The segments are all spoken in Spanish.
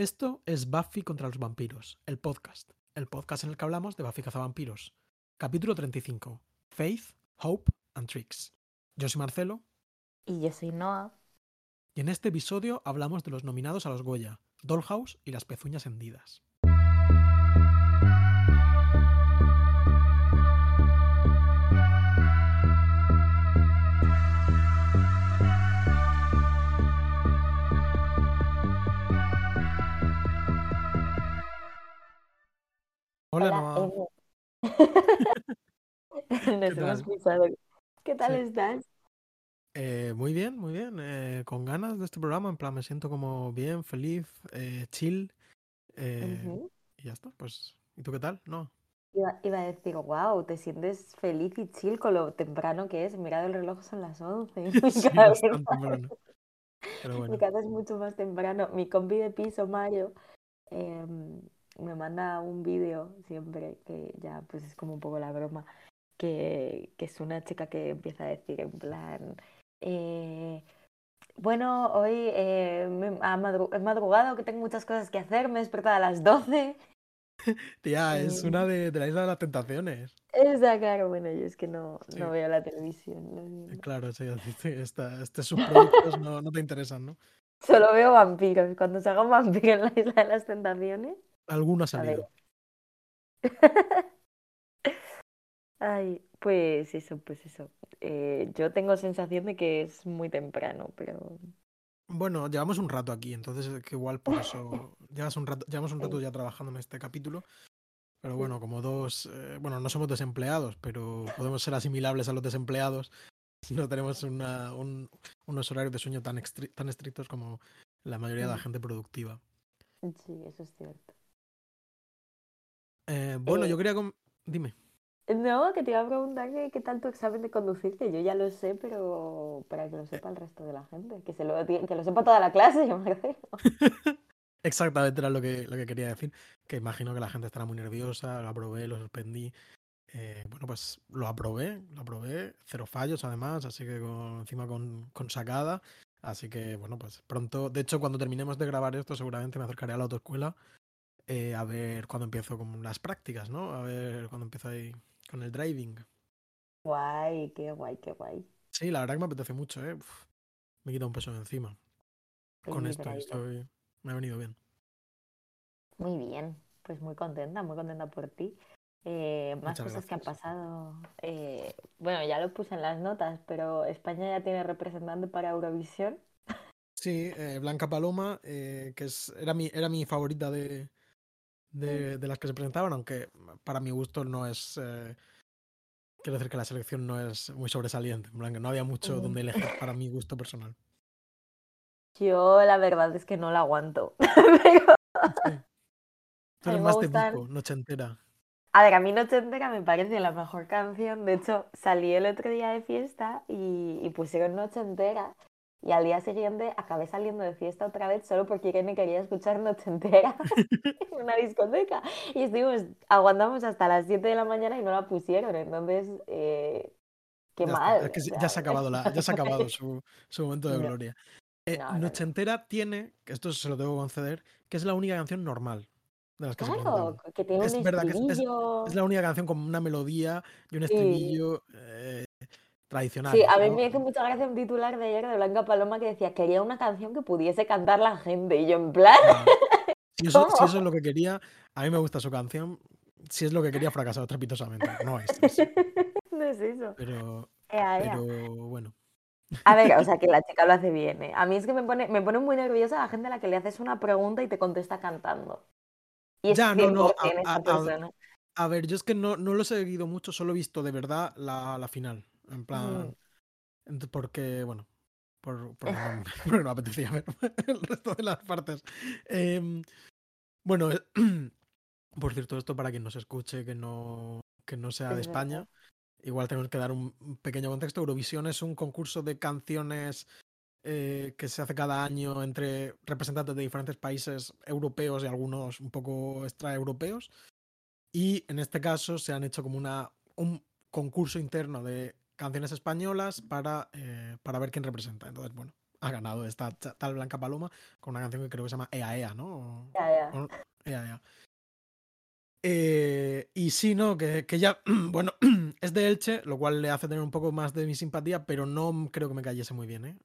Esto es Buffy contra los vampiros, el podcast. El podcast en el que hablamos de Buffy cazavampiros. Capítulo 35. Faith, Hope and Tricks. Yo soy Marcelo. Y yo soy Noah. Y en este episodio hablamos de los nominados a los Goya, Dollhouse y las pezuñas hendidas. Hola. Nos ¿Qué hemos. ¿Qué tal Sí. estás? Eh, muy bien, muy bien. eh, con ganas de este programa. En plan, me siento como bien, feliz, eh, chill. Y ya está. Pues, ¿y tú qué tal? No. Iba, iba a decir, wow, te sientes feliz y chill con lo temprano que es. Mira el reloj, son las 11. Mi Sí, casa, bastante temprano. Pero mi bueno. casa es mucho más temprano. Mi compi de piso, Mario, em, me manda un vídeo siempre, que ya pues es como un poco la broma, que, que es una chica que empieza a decir en plan, eh, bueno, hoy eh, me- ha madru- he madrugado, que tengo muchas cosas que hacer, me he despertado a las 12. Tía, es una de, de la isla de las tentaciones. Está claro, bueno, yo es que no, Sí, no veo la televisión, claro, sí, esta- estos subproductos no, no te interesan, ¿no? Solo veo vampiros. Cuando se haga un vampiro en la isla de las tentaciones, Alguno ha a ver. salido. Ay, pues eso, pues eso. Eh, yo tengo sensación de que es muy temprano, pero Bueno, llevamos un rato aquí, entonces que igual por eso llevas un rato, llevamos un rato ya trabajando en este capítulo. Pero bueno, como dos, eh, bueno, no somos desempleados, pero podemos ser asimilables a los desempleados. No tenemos una- un- unos horarios de sueño tan, tan estrictos como la mayoría de la gente productiva. Sí, eso es cierto. Eh, bueno, yo Eh, quería... com- Dime. no, que te iba a preguntar que qué tal tu examen de conducir, que yo ya lo sé, pero para que lo sepa el resto de la gente, que se lo, que lo sepa toda la clase, yo me refiero. Exactamente era lo que, lo que quería decir, que imagino que la gente estará muy nerviosa, lo aprobé, lo suspendí. Eh, bueno, pues lo aprobé, lo aprobé, cero fallos además, así que con- encima con, con sacada. Así que bueno, pues pronto, de hecho cuando terminemos de grabar esto seguramente me acercaré a la autoescuela eh, a ver cuándo empiezo con las prácticas, ¿no? A ver cuándo empiezo ahí con el driving. Guay, qué guay, qué guay. Sí, la verdad que me apetece mucho, ¿eh? Uf, me quita un peso de encima. Con esto estoy, me ha venido bien. Muy bien, pues muy contenta, muy contenta por ti. Eh, más Muchas cosas que han pasado. eh, bueno, ya lo puse en las notas, pero España ya tiene representante para Eurovisión. Sí, eh, Blanca Paloma, que es, era, mi, era mi favorita de, de, de las que se presentaban, aunque para mi gusto no es. eh, quiero decir que la selección no es muy sobresaliente. En plan, que no había mucho Mm. donde elegir para mi gusto personal. Yo la verdad es que no la aguanto. Pero Sí. Tú eres más de gustan. Noche entera. A ver, a mí Noche Entera me parece la mejor canción. De hecho, salí el otro día de fiesta y, y pusieron Noche Entera. Y al día siguiente acabé saliendo de fiesta otra vez solo porque Irene quería escuchar Noche Entera en una discoteca. Y estuvimos, aguantamos hasta las 7 de la mañana y no la pusieron. Entonces, eh, qué Ya mal. Es que ya se ha acabado, la, ya se ha acabado su, su momento de no, gloria. Eh, no, no, noche no. entera tiene, que esto se lo que conceder, que es la única canción normal de las que se Claro, presentaban. que tiene un Es verdad que es, es- es estribillo. la única canción con una melodía y un Sí. estribillo eh, Sí, a mí ¿no? me hizo mucha gracia un titular de ayer de Blanca Paloma que decía, quería una canción que pudiese cantar la gente. Y yo en plan. Si eso, si eso es lo que quería, a mí me gusta su canción. Si es lo que quería, fracasado estrepitosamente. No es eso. No es eso. Pero, Ea, ea. pero bueno. A ver, o sea que la chica lo hace bien, ¿eh? A mí es que me pone, me pone muy nerviosa la gente a la que le haces una pregunta y te contesta cantando. Y es Ya, no, no. 100% A, a ver, yo es que no, no lo he seguido mucho, solo he visto de verdad la, la final. En plan, porque, bueno, por, porque no, porque no me apetecía ver el resto de las partes. Em, bueno, por cierto, esto para quien nos escuche que no, que no sea de. España, igual tenemos que dar un un pequeño contexto. Eurovisión es un concurso de canciones eh, que se hace cada año entre representantes de diferentes países europeos y algunos un poco extraeuropeos. Y en este caso se han hecho como una, un concurso interno de canciones españolas para, eh, para ver quién representa. Entonces, bueno, ha ganado esta tal Blanca Paloma con una canción que creo que se llama Ea Ea, ¿no? O- Ea Ea. Eh, y sí, no, que, que ya, bueno, es de Elche, lo cual le hace tener un poco más de mi simpatía, pero no creo que me cayese muy bien, ¿eh?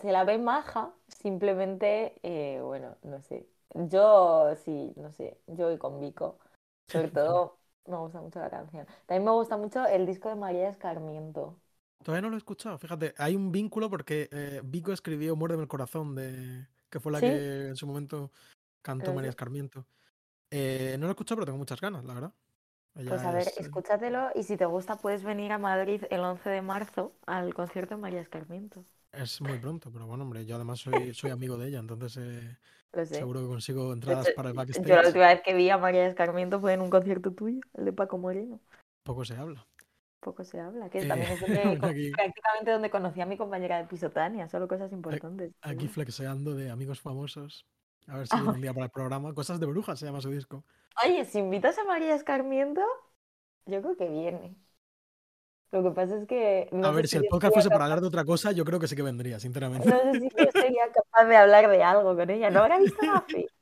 Se la ve maja, simplemente, eh, bueno, no sé. Yo sí, no sé, yo voy con Vico. Sobre todo, me gusta mucho la canción. También me gusta mucho el disco de María Escarmiento. Todavía no lo he escuchado, fíjate, hay un vínculo porque eh, Vico escribió Muérdeme el corazón, de, que fue la ¿Sí? que en su momento cantó María. Escarmiento. Eh, no lo he escuchado, pero tengo muchas ganas, la verdad. Pues a ver, es, eh, escúchatelo y si te gusta puedes venir a Madrid el 11 de marzo al concierto de María Escarmiento. es muy pronto, pero bueno, hombre, yo además soy, soy amigo de ella, entonces eh, seguro que consigo entradas hecho, para el yo la backstage. última vez que vi a María Escarmiento fue en un concierto tuyo, el de Paco Moreno. Poco se habla. Poco se habla, que Eh, también es aquí- prácticamente donde conocí a mi compañera de piso Tania, solo cosas importantes. Aquí Sí. flexeando de amigos famosos. A ver si viene un día para el programa. Cosas de brujas se llama su disco. Oye, si invitas a María Escarmiento, yo creo que viene. Lo que pasa es que no A ver, si el podcast fuese para capaz- hablar de otra cosa, yo creo que sí que vendría, sinceramente. no sé si yo sería capaz de hablar de algo con ella. ¿No habrá visto Buffy?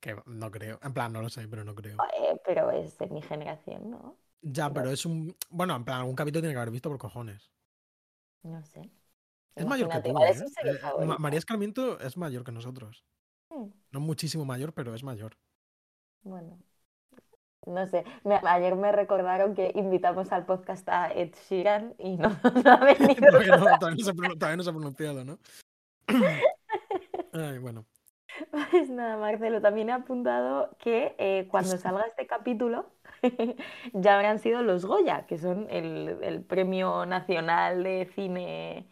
Que no creo. En plan, no lo sé, pero no creo. Eh, pero es de mi generación, ¿no? Ya, pero es un. Bueno, en plan, algún capítulo tiene que haber visto por cojones. No sé. Es mayor que tú, ¿eh? Eh, favorita. María Escarmiento es mayor que nosotros. Mm, No muchísimo mayor, pero es mayor. Bueno, no sé. Me- ayer me recordaron que invitamos al podcast a Ed Sheeran y no, no ha venido. no, todavía no se todavía no se ha pronunciado, ¿no? Ay, bueno. Pues nada, Marcelo, también he apuntado que eh, cuando salga este capítulo ya habrán sido los Goya, que son el, el premio nacional de cine,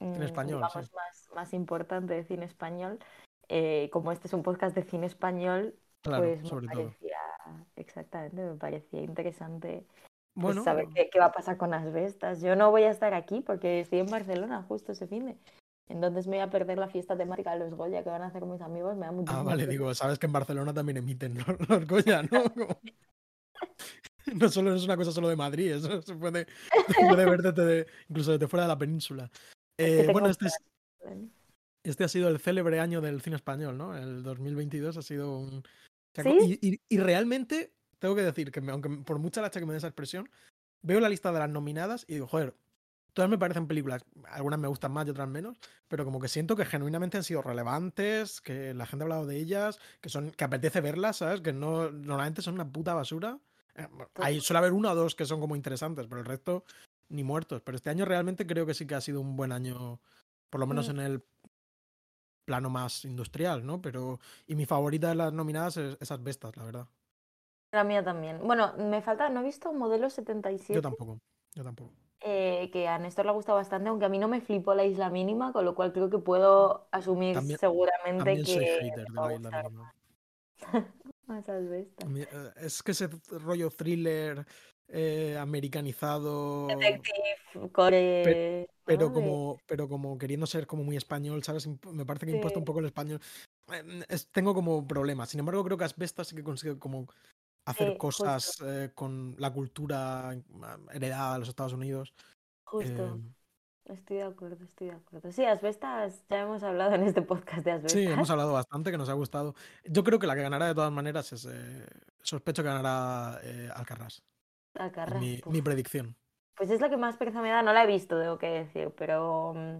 mm, español, digamos, sí. más, más importante de cine español. Eh, como este es un podcast de cine español, Claro, pues me sobre todo. parecía, exactamente, me parecía interesante pues, Bueno, saber qué, qué va a pasar con las bestas. Yo no voy a estar aquí porque estoy en Barcelona justo ese fin de. Entonces me voy a perder la fiesta temática de los Goya que van a hacer mis amigos. Me da Ah, muchísima vale, digo, sabes que en Barcelona también emiten los, los Goya, ¿no? Como- No solo es una cosa solo de Madrid, eso se puede, se puede ver desde, incluso desde fuera de la península. Es que Eh, bueno, este, es-. Este ha sido el célebre año del cine español, ¿no? El 2022 ha sido un... Y, y- y realmente, tengo que decir que me- aunque por mucha lacha que me dé esa expresión, veo la lista de las nominadas y digo, joder, todas me parecen películas, algunas me gustan más y otras menos, pero como que siento que genuinamente han sido relevantes, que la gente ha hablado de ellas, que son que apetece verlas, ¿sabes? Que no normalmente son una puta basura. Eh, bueno, Hay, suele haber una o dos que son como interesantes, pero el resto ni muertos. Pero este año realmente creo que sí que ha sido un buen año, por lo menos Mm. en el plano más industrial, ¿no? Pero y mi favorita de las nominadas es esas bestas, la verdad. La mía también. Bueno, me falta, no he visto Modelo 77, Yo tampoco, yo tampoco. eh, que a Néstor le ha gustado bastante, aunque a mí no me flipó la isla mínima, con lo cual creo que puedo asumir También- seguramente También que soy hater de la isla mínima. más eh, Es que ese rollo thriller eh, americanizado, Detective, core, pero como, pero como queriendo ser como muy español, ¿sabes? Me parece que impuesto un poco el español. Eh, es- tengo como problemas. Sin embargo, creo que Asbestas sí que consigue como hacer Sí, cosas eh, con la cultura ah, heredada de los Estados Unidos. Justo. Eh, Estoy de acuerdo, estoy de acuerdo. Sí, asbestas, ya hemos hablado en este podcast de asbestas. sí, hemos hablado bastante, que nos ha gustado. Yo creo que la que ganará de todas maneras es. eh, sospecho que ganará eh, Alcarrás. Mi, predicción. Pues es la que más pereza me da, no la he visto, tengo que decir, pero mm,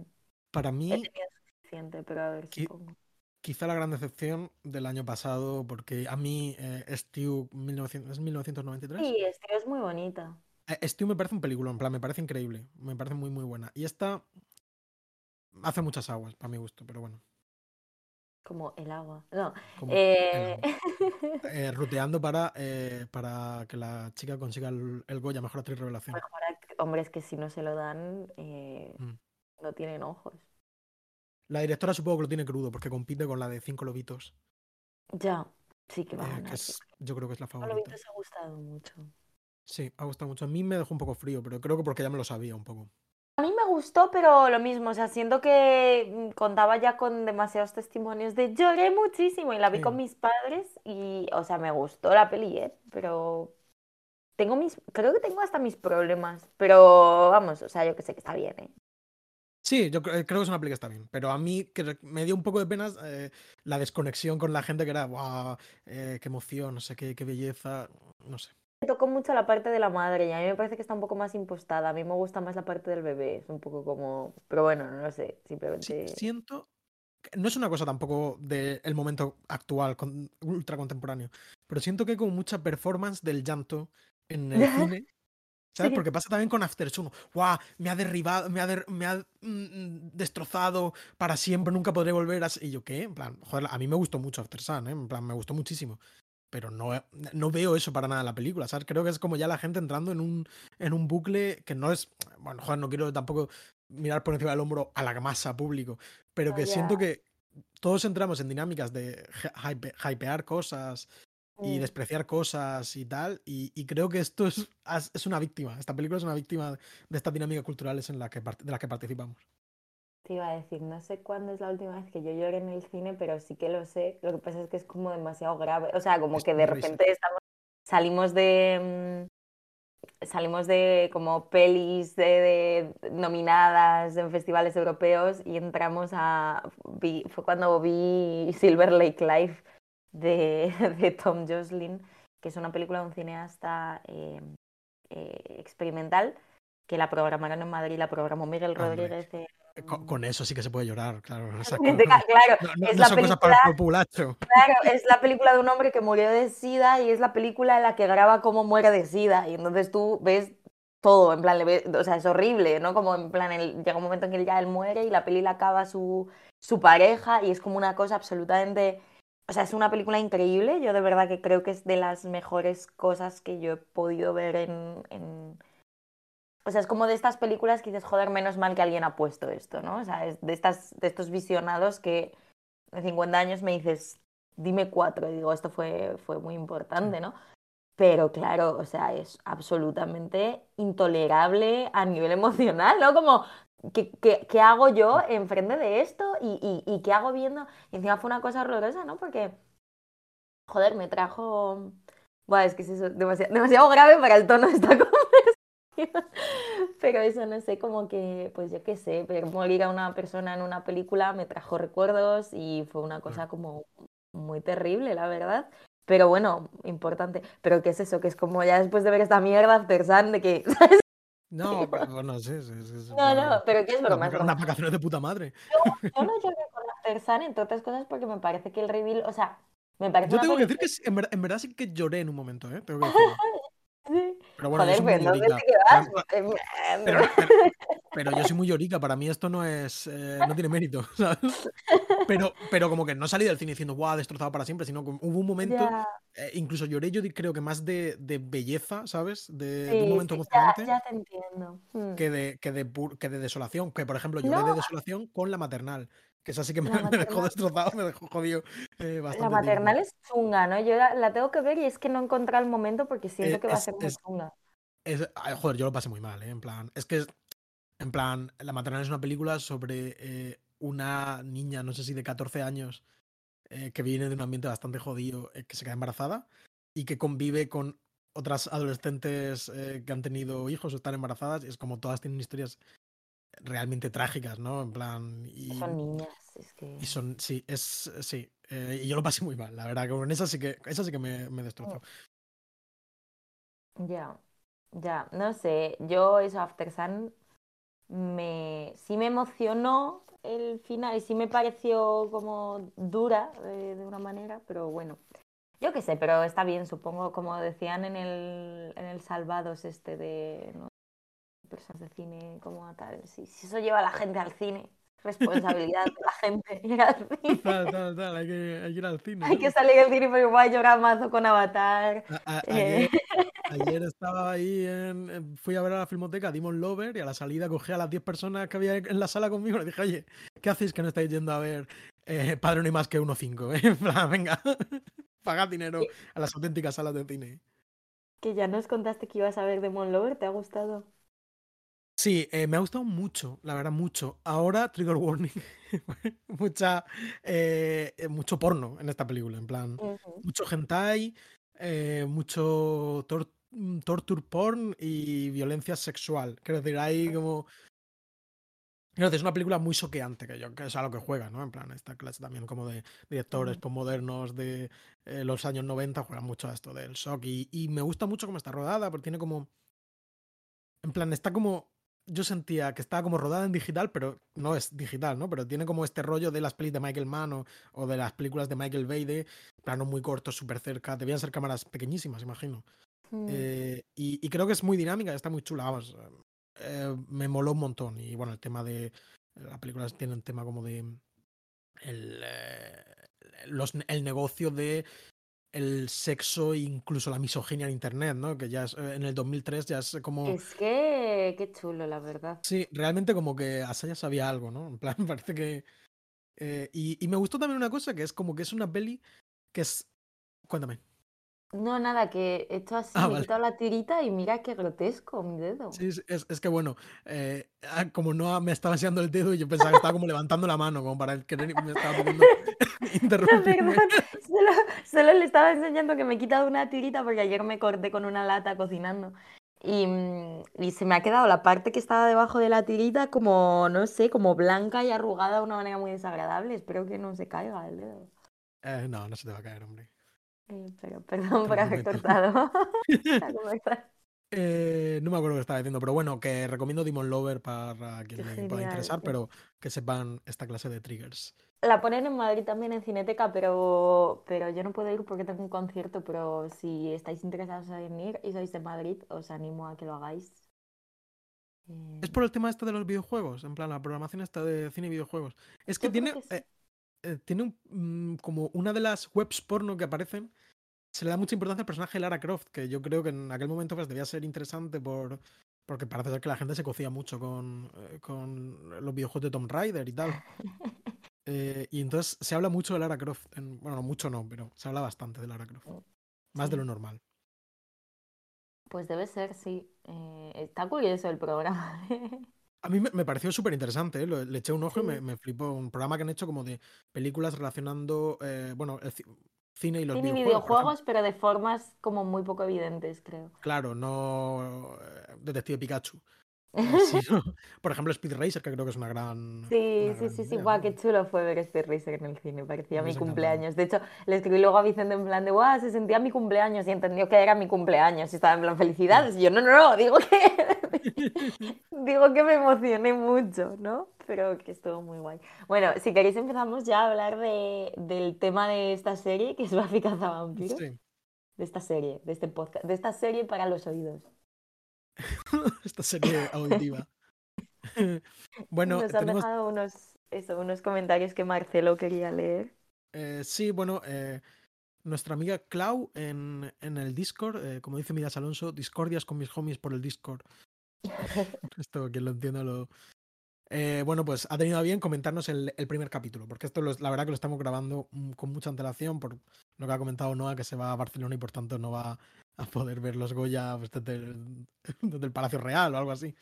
Para he mí, tenido suficiente, pero a ver, Qui- supongo. quizá la gran decepción del año pasado, porque a mí eh, Stew 1900, ¿es 1993? Sí, este es muy bonita. Eh, Stew me parece un película, en plan, me parece increíble, me parece muy muy buena. Y esta hace muchas aguas, para mi gusto, pero bueno. Como el agua. No. Como eh, eh, ruteando para, eh, para que la chica consiga el, el Goya Mejor Actriz Revelación. mejor Hombre, es que si no se lo dan, eh, Mm. no tienen ojos. La directora supongo que lo tiene crudo, porque compite con la de Cinco Lobitos, Ya, sí que va a ganar. es, yo creo que es la favorita. Lobitos ha gustado mucho. Sí, ha gustado mucho. A mí me dejó un poco frío, pero creo que porque ya me lo sabía un poco. A mí me gustó, pero lo mismo, o sea, siento que mm, contaba ya con demasiados testimonios de lloré muchísimo y la vi Sí. con mis padres y, o sea, me gustó la peli, ¿eh? Pero tengo mis, creo que tengo hasta mis problemas, pero vamos, o sea, yo que sé que está bien, ¿eh? Sí, yo creo que es una película que está bien, pero a mí que me dio un poco de pena eh, la desconexión con la gente que era, wow, eh, qué emoción, no sé qué, qué belleza, no sé. Me tocó mucho la parte de la madre y a mí me parece que está un poco más impostada. A mí me gusta más la parte del bebé, es un poco como, pero bueno, no lo sé, simplemente. siento, no es una cosa tampoco del momento actual, con, ultra contemporáneo, pero siento que hay como mucha performance del llanto en el cine ¿Sabes? Porque pasa también con After Sun. ¡Guau! Me ha derribado, me ha, me ha mm, destrozado para siempre, nunca podré volver a. Y yo, ¿qué? En plan, joder, a mí me gustó mucho After Sun, ¿eh? En plan, me gustó muchísimo. Pero no, no veo eso para nada en la película, ¿sabes? Creo que es como ya la gente entrando en un, en un bucle que no es. Bueno, joder, no quiero tampoco mirar por encima del hombro a la masa público, pero que siento que todos entramos en dinámicas de hypear cosas, y mm. despreciar cosas y tal. Y, creo que esto es, es, una víctima. Esta película es una víctima de estas dinámicas culturales en la que, de las que participamos. Te iba a decir, no sé cuándo es la última vez que yo lloré en el cine, pero sí que lo sé. Lo que pasa es que es como demasiado grave. O sea, como que de repente estamos, salimos de. Mm, salimos de como pelis de, nominadas en festivales europeos y entramos a. fue cuando vi Silver Lake Live de, de Tom Joslin, que es una película de un cineasta eh, eh, experimental que la programaron en Madrid, la programó Miguel Rodríguez. Eh, con, eso sí que se puede llorar, claro. claro, es la película, para el populacho. Claro, es la película de un hombre que murió de SIDA y es la película en la que graba cómo muere de SIDA. Y entonces tú ves todo, en plan, o sea, es horrible, ¿no? Como en plan, llega un momento en que ya él muere y la peli la acaba su, su pareja y es como una cosa absolutamente o sea, es una película increíble. Yo de verdad que creo que es de las mejores cosas que yo he podido ver en, O sea, es como de estas películas que dices, joder, menos mal que alguien ha puesto esto, ¿no? O sea, es de, estas, de estos visionados que de 50 años me dices, dime cuatro. Y digo, esto fue, fue muy importante, ¿no? Pero claro, o sea, es absolutamente intolerable a nivel emocional, ¿no? Como ¿Qué, qué, hago yo enfrente de esto? ¿Y, y, qué hago viendo? Y encima fue una cosa horrorosa, ¿no? Porque, joder, me trajo... Es que es eso, demasiado, demasiado grave para el tono de esta conversación. Pero eso, no sé, como que, pues yo qué sé, ver morir a una persona en una película me trajo recuerdos y fue una cosa como muy terrible, la verdad. Pero bueno, importante. Pero ¿qué es eso? Que es como ya después de ver esta mierda After Sun, de que, ¿sabes? No, bueno, sí, sí, sí, No, no, pero ¿qué es broma? Unas vacaciones de puta madre. Yo, yo no lloré con After Sun, entre otras cosas, porque me parece que el reveal, o sea, me parece Yo tengo que decir que en, verdad, en verdad sí que lloré en un momento, ¿eh? Tengo que. Pero bueno, Joder, pues no sé qué vas. Pero, pero, yo soy muy llorica, para mí esto no es. Eh, no tiene mérito, ¿sabes? Pero, pero como que no salí del cine diciendo, guau, destrozado para siempre, sino que hubo un momento, eh, incluso lloré, yo creo que más de, de belleza, ¿sabes? De, un momento emocionante. Ya, te entiendo. Hmm. Que, de, que, de, que de desolación. Que por ejemplo, lloré de desolación con la maternal. Que esa sí que me, dejó destrozado, me dejó jodido eh, bastante. La maternal es chunga, ¿no? Yo la, tengo que ver y es que no encontré el momento porque siento eh, que va a ser muy chunga. joder, yo lo pasé muy mal, ¿eh? En plan, es que, en plan, La maternal es una película sobre eh, una niña, no sé si de 14 años, que viene de un ambiente bastante jodido, que se queda embarazada y que convive con otras adolescentes que han tenido hijos o están embarazadas. Y es como todas tienen historias realmente trágicas, ¿no? En plan. Y, son niñas, es que. Y son, sí, es. Sí. Eh, y yo lo pasé muy mal, la verdad, que con esa sí que, esa sí que me, me destrozó. Ya, ya, no sé. Yo, eso, After Sun, me, sí me emocionó el final y sí me pareció como dura de, de una manera, pero bueno. Yo qué sé, pero está bien, supongo, como decían en el, en el Salvados este de personas de cine como tal. Si, si eso lleva a la gente al cine, responsabilidad de la gente ir al cine. Tal, tal, tal, hay que, hay que ir al cine. Hay que salir del cine porque voy a llorar mazo con Avatar. Eh. ayer, estaba ahí, en, fui a ver a la filmoteca Demon Lover y a la salida cogí a las 10 personas que había en la sala conmigo y le dije, oye, ¿qué hacéis que no estáis yendo a ver eh, Padre no hay más que 1.5? ¿eh? En plan, venga, pagad dinero a las auténticas salas de cine. Que ya nos contaste que ibas a ver Demon Lover, ¿te ha gustado? Sí, eh, me ha gustado mucho, la verdad, mucho. Ahora, trigger warning, mucha, eh, eh, mucho porno en esta película, en plan, mucho hentai, mucho mm, torture porn y violencia sexual. Quiero decir, hay como... es una película muy soqueante, que, yo, que es a lo que juega, ¿no? En plan, esta clase también como de directores postmodernos de los años 90 juegan mucho a esto del shock. Y, y me gusta mucho cómo está rodada, porque tiene como. En plan, está como. Yo sentía que estaba como rodada en digital, pero no es digital, ¿no? Pero tiene como este rollo de las pelis de Michael Mann o, de las películas de Michael Bay de planos muy cortos, súper cerca. Debían ser cámaras pequeñísimas, imagino. Mm. Eh, y, y, creo que es muy dinámica, está muy chula. Vamos, eh, me moló un montón. Y bueno, el tema de. La película tiene un tema como de. El, eh, los, el negocio de el sexo e incluso la misoginia en internet, ¿no? Que ya es, eh, en el 2003 ya es como... Es que, qué chulo, la verdad. Sí, realmente como que Asaya sabía algo, ¿no? En plan, parece que... y, y, me gustó también una cosa, que es como que es una peli que es... Cuéntame. No, nada, que esto así, ah, me he quitado la tirita y mira qué grotesco mi dedo. Sí, es, es que bueno, eh, ah, como no me estaba enseñando el dedo y yo pensaba que estaba como levantando la mano, como para que me estaba pidiendo interrumpirme. solo, solo, le estaba enseñando que me he quitado una tirita porque ayer me corté con una lata cocinando. Y, mm, y, se me ha quedado la parte que estaba debajo de la tirita como, no sé, como blanca y arrugada de una manera muy desagradable. Espero que no se caiga el dedo. Eh, no, no se te va a caer, hombre. Pero perdón por haber cortado. eh, no me acuerdo lo que estaba diciendo, pero bueno, que recomiendo Demon Lover para quien le pueda interesar, pero que sepan esta clase de triggers. La ponen en Madrid también en Cineteca, pero, pero yo no puedo ir porque tengo un concierto, pero si estáis interesados en ir y sois de Madrid, os animo a que lo hagáis. Es por el tema este de los videojuegos, en plan, la programación está de cine y videojuegos. Es que tiene... Eh, eh, tiene un, mm, como una de las webs porno que aparecen, se le da mucha importancia al personaje de Lara Croft, que yo creo que en aquel momento pues, debía ser interesante por, porque parece ser que la gente se cocía mucho con, eh, con los videojuegos de Tomb Raider y tal. Eh, y entonces se habla mucho de Lara Croft. bueno, no mucho no, pero se habla bastante de Lara Croft. Oh, Más de lo normal. Pues debe ser, sí. está curioso el programa. A mí me, pareció súper interesante, ¿eh? le eché un ojo y me, me, flipó. Un programa que han hecho como de películas relacionando, eh, bueno, el cine y los cine videojuegos. videojuegos, pero de formas como muy poco evidentes, creo. Claro, no eh, Detective Pikachu. Por ejemplo, Speed Racer, que creo que es una gran. Sí, sí, sí, sí. Guau, qué chulo fue ver Speed Racer en el cine. Parecía mi cumpleaños. De hecho, le escribí luego a Vicente en plan de, guau, se sentía mi cumpleaños y entendió que era mi cumpleaños. Y estaba en plan, felicidades. Y yo, no, no, no, digo que. digo que me emocioné mucho, ¿no? Pero que estuvo muy guay. Bueno, si queréis, empezamos ya a hablar de, del tema de esta serie, que es Buffy Cazavampiros. Sí. De esta serie, de este podcast, de esta serie para los oídos. esta serie auditiva. bueno, nos han dejado unos, eso, unos comentarios que Marcelo quería leer. Eh, sí, bueno, eh, nuestra amiga Clau en, en el Discord, eh, como dice Midas Alonso, discordias con mis homies por el Discord. Esto, quien lo entienda, lo, eh, bueno, pues ha tenido a bien comentarnos el, primer capítulo, porque esto la verdad que lo estamos grabando mm, con mucha antelación por lo que ha comentado Noah, que se va a Barcelona y por tanto no va a poder ver los Goya pues, desde, el, Palacio Real o algo así.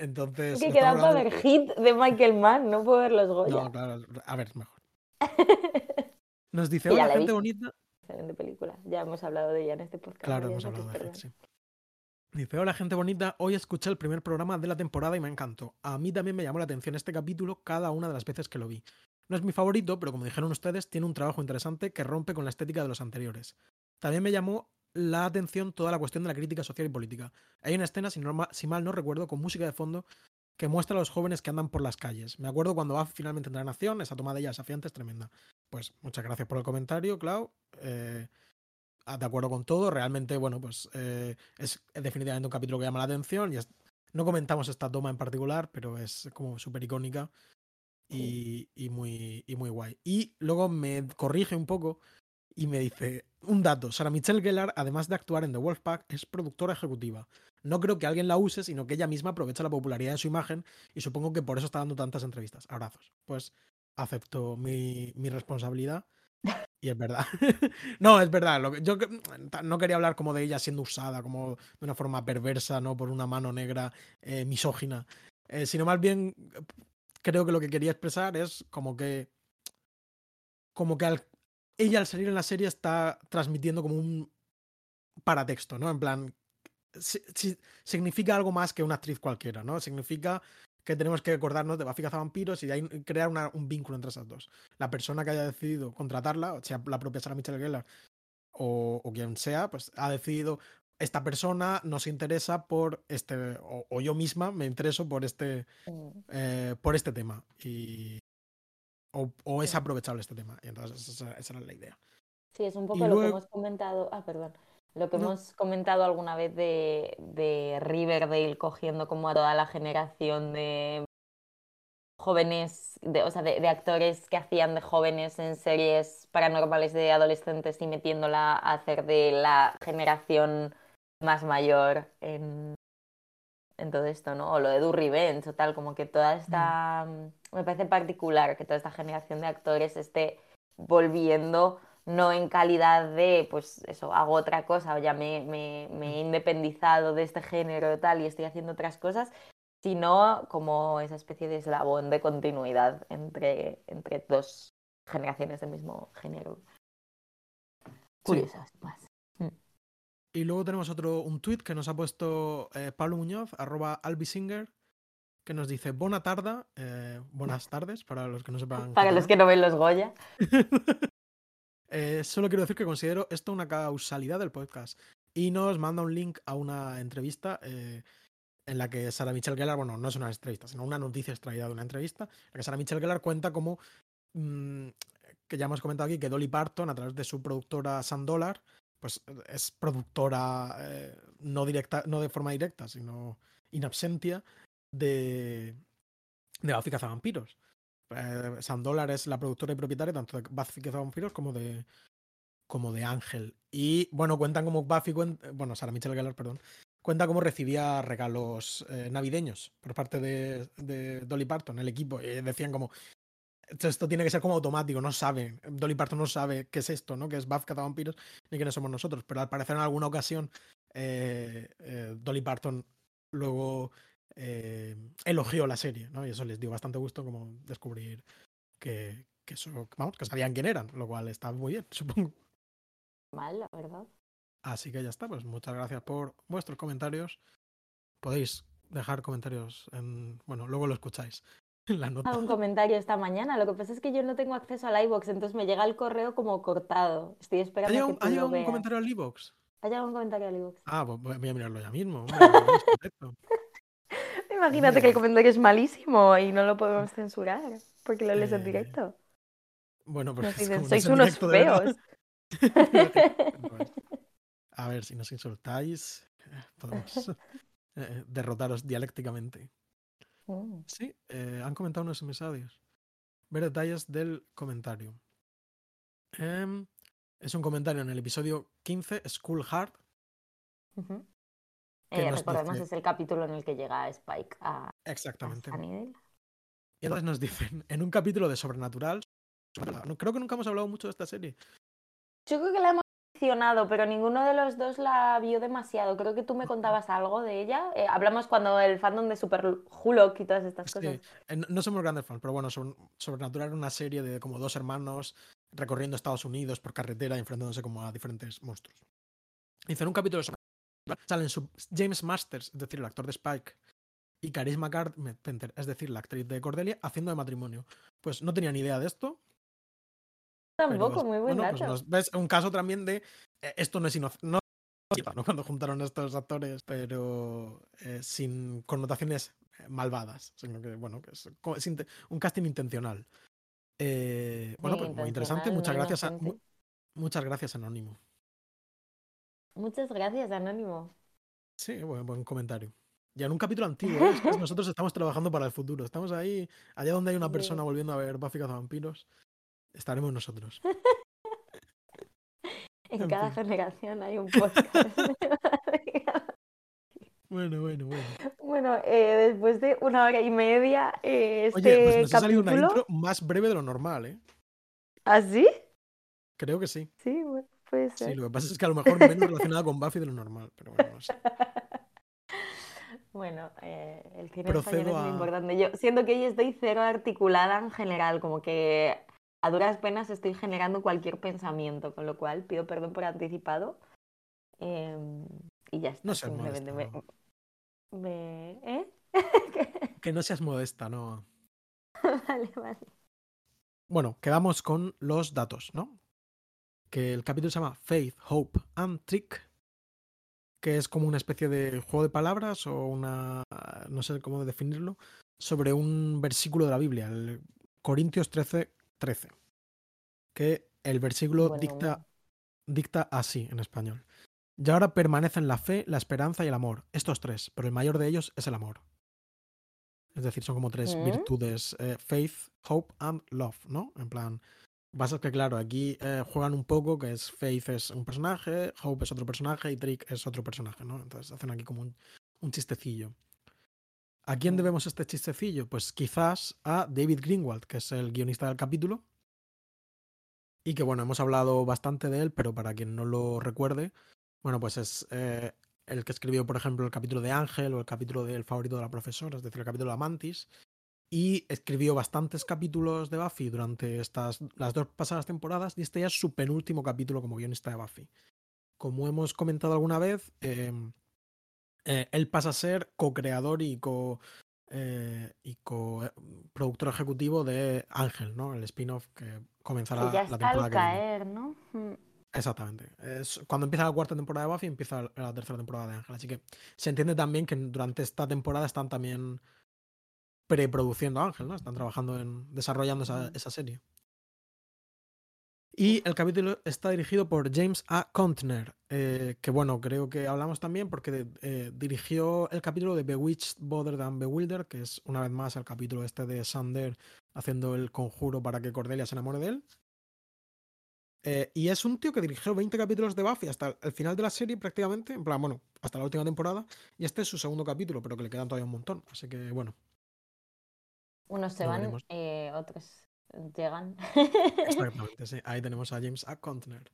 Entonces. que queda para ver hit de Michael Mann, no puedo ver los Goya. No, claro, a ver, mejor. Nos dice, hola, gente bonita. Excelente película, ya hemos hablado de ella en este podcast. Claro, hemos hablado de ella, sí. Dice, hola gente bonita, hoy escuché el primer programa de la temporada y me encantó. A mí también me llamó la atención este capítulo cada una de las veces que lo vi. No es mi favorito, pero como dijeron ustedes, tiene un trabajo interesante que rompe con la estética de los anteriores. También me llamó la atención toda la cuestión de la crítica social y política. Hay una escena, si, si mal no recuerdo, con música de fondo que muestra a los jóvenes que andan por las calles. Me acuerdo cuando va finalmente a entrar en acción, esa toma de ella desafiante es tremenda. Pues muchas gracias por el comentario, Clau. Eh, de acuerdo con todo. Realmente, bueno, pues eh, es definitivamente un capítulo que llama la atención. Y no comentamos esta toma en particular, pero es como súper icónica y, muy, y muy guay. Y luego me corrige un poco y me dice un dato. Sara Michelle Gellar, además de actuar en The Wolfpack, es productora ejecutiva. No creo que alguien la use, sino que ella misma aprovecha la popularidad de su imagen y supongo que por eso está dando tantas entrevistas. Abrazos. Pues acepto mi, mi responsabilidad y es verdad. no, es verdad. Lo que, yo no quería hablar como de ella siendo usada como de una forma perversa, ¿no? Por una mano negra eh, misógina. Eh, sino más bien creo que lo que quería expresar es como que. Como que ella al salir en la serie está transmitiendo como un paratexto, ¿no? En plan. significa algo más que una actriz cualquiera, ¿no? Significa que tenemos que acordarnos de Buffy Cazavampiros y ahí crear una- un vínculo entre esas dos. La persona que haya decidido contratarla, sea la propia Sarah Michelle Gellar o, o quien sea, pues ha decidido esta persona nos interesa por este, o, o yo misma me intereso por este, Mm. eh, por este tema. Y, o, o es Sí. aprovechable este tema. Y entonces esa, esa era la idea. Sí, es un poco Y lo que hemos comentado. Ah, perdón. Lo que No. hemos comentado alguna vez de, de Riverdale cogiendo como a toda la generación de jóvenes, de, o sea, de, de actores que hacían de jóvenes en series paranormales de adolescentes y metiéndola a hacer de la generación más mayor en, en todo esto, ¿no? O lo de Do Revenge o tal, como que toda esta... Me parece particular que toda esta generación de actores esté volviendo no en calidad de, pues eso, hago otra cosa o ya me, me, me he independizado de este género y tal y estoy haciendo otras cosas, sino como esa especie de eslabón de continuidad entre, entre dos generaciones del mismo género. Curiosas más. Y luego tenemos otro, un tweet que nos ha puesto eh, Pablo Muñoz, arroba albisinger, que nos dice, buena tarde, eh, buenas tardes, para los que no sepan. Para los que no ven los Goya. Eh, solo quiero decir que considero esto una causalidad del podcast. Y nos manda un link a una entrevista eh, en la que Sara Michelle Gellar, bueno, no es una entrevista, sino una noticia extraída de una entrevista, en la que Sara Michelle Gellar cuenta cómo, mm, que ya hemos comentado aquí, que Dolly Parton, a través de su productora Sam Dollar, pues es productora eh, no, directa, no de forma directa, sino in absentia de, de Buffy Cazavampiros. Eh, Sam Dollar es la productora y propietaria tanto de Buffy Cazavampiros como de, como de Ángel. Y bueno, cuentan como Buffy, cuen- bueno, Sarah Michelle Gellar, perdón, cuenta cómo recibía regalos eh, navideños por parte de, Dolly Parton, el equipo. Decían como, esto, esto tiene que ser como automático, no sabe, Dolly Parton no sabe qué es esto, ¿no? Que es Buffy Cazavampiros, ni quiénes somos nosotros. Pero al parecer en alguna ocasión eh, eh, Dolly Parton luego eh, elogió la serie, ¿no? Y eso les dio bastante gusto como descubrir que, que eso, vamos, que sabían quién eran, lo cual está muy bien, supongo. Mal, la verdad. Así que ya está, pues muchas gracias por vuestros comentarios. Podéis dejar comentarios en, bueno, luego lo escucháis en la nota. un comentario esta mañana. Lo que pasa es que yo no tengo acceso al iBox, entonces me llega el correo como cortado. Estoy ¿Ha esperando a llegado, que un- tú ha lo un veas. comentario al iVoox? ¿Ha llegado un comentario al iBox? Ah, pues voy a mirarlo ya mismo. hombre. Imagínate que el comentario es malísimo y no lo podemos censurar porque lo lees en Eh, directo. Bueno, pero Nos dicen, sois unos feos. A ver, si nos insultáis, eh, podemos eh, derrotaros dialécticamente. Mm. Sí, eh, han comentado unos episodios. Ver detalles del comentario. Em, es un comentario en el episodio 15, School Hard. Que Eh, recordemos, dice- es el capítulo en el que llega Spike a, a Exactamente. Sunnydale. Y entonces nos dicen, en un capítulo de Sobrenatural, creo que nunca hemos hablado mucho de esta serie. Yo creo que la hemos mencionado, pero ninguno de los dos la vio demasiado. Creo que tú me contabas algo de ella. Eh, hablamos cuando el fandom de Super Hulk y todas estas Sí, cosas. eh, no- no somos grandes fans, pero bueno, Sobre- Sobrenatural era una serie de como dos hermanos recorriendo Estados Unidos por carretera, enfrentándose como a diferentes monstruos. Dice, en un capítulo de Sobrenatural salen su- James Masters, es decir, el actor de Spike, y Charisma Carpenter, es decir, la actriz de Cordelia, haciendo de matrimonio. Pues no tenía ni idea de esto. Tampoco, muy buen bueno, pues dato. ves un caso también de eh, esto no es inocente. No, cuando juntaron estos actores, pero eh, sin connotaciones eh, malvadas, sino que, bueno, que es, un casting intencional. Eh, bueno, pues muy interesante. Muchas gracias, a, mu- muchas gracias, Anónimo. Muchas gracias, Anónimo. Sí, buen, buen comentario. Ya en un capítulo antiguo, ¿eh? Es que nosotros estamos trabajando para el futuro. Estamos ahí, allá donde hay una persona volviendo a ver Buffy vampiros, estaremos nosotros. En En cada fin. generación hay un podcast. Bueno, bueno, bueno. bueno, eh, después de una hora y media, eh, este Oye, pues nos ha salido una capítulo. intro más breve de lo normal, ¿eh? ¿Ah, sí? Creo que sí. Sí, bueno, puede Sí, lo que pasa es que a lo mejor menos relacionada con Buffy de lo normal, pero bueno, no sé. Bueno, eh, el cine español es muy a- importante. Yo siento que hoy estoy cero articulada en general, como que a duras penas estoy generando cualquier pensamiento, con lo cual pido perdón por anticipado. Em, y ya está. No seas me, molesta, me- ¿eh? que no seas modesta, no. vale, vale. Bueno, quedamos con los datos, ¿no? Que el capítulo se llama Faith, Hope and Trick, que es como una especie de juego de palabras o una, no sé cómo definirlo, sobre un versículo de la Biblia, el Corintios 13, 13, que el versículo dicta, dicta así en español. Y ahora permanecen la fe, la esperanza y el amor, estos tres, pero el mayor de ellos es el amor. Es decir, son como tres ¿Mm? virtudes, eh, faith, hope and love, ¿no? En plan, pasa que claro, aquí eh, juegan un poco, que es faith es un personaje, hope es otro personaje y trick es otro personaje, ¿no? Entonces hacen aquí como un, un chistecillo. ¿A quién debemos este chistecillo? Pues quizás a David Greenwald, que es el guionista del capítulo. Y que bueno, hemos hablado bastante de él, pero para quien no lo recuerde, bueno, pues es eh, el que escribió, por ejemplo, el capítulo de Ángel o el capítulo del favorito de la profesora, es decir, el capítulo de Amantis. Y escribió bastantes capítulos de Buffy durante estas, las dos pasadas temporadas, y este ya es su penúltimo capítulo como guionista de Buffy. Como hemos comentado alguna vez, eh, eh, él pasa a ser co-creador y co eh, y co-productor ejecutivo de Ángel, ¿no? El spin-off que comenzará Que ya la está temporada al que viene. caer, ¿no? Mm. Exactamente. Es cuando empieza la cuarta temporada de Buffy, empieza la tercera temporada de Ángel. Así que se entiende también que durante esta temporada están también preproduciendo a Ángel, ¿no? Están trabajando en desarrollando esa, esa serie. Y el capítulo está dirigido por James A. Contner, eh, que bueno, creo que hablamos también porque eh, dirigió el capítulo de Bewitched, Bothered and Bewildered, que es una vez más el capítulo este de Sander haciendo el conjuro para que Cordelia se enamore de él. Eh, y es un tío que dirigió 20 capítulos de Buffy hasta el final de la serie prácticamente, en plan, bueno, hasta la última temporada, y este es su segundo capítulo, pero que le quedan todavía un montón. Así que bueno, Unos se van, eh, otros llegan. exactamente, sí. Ahí tenemos a James A. Contner.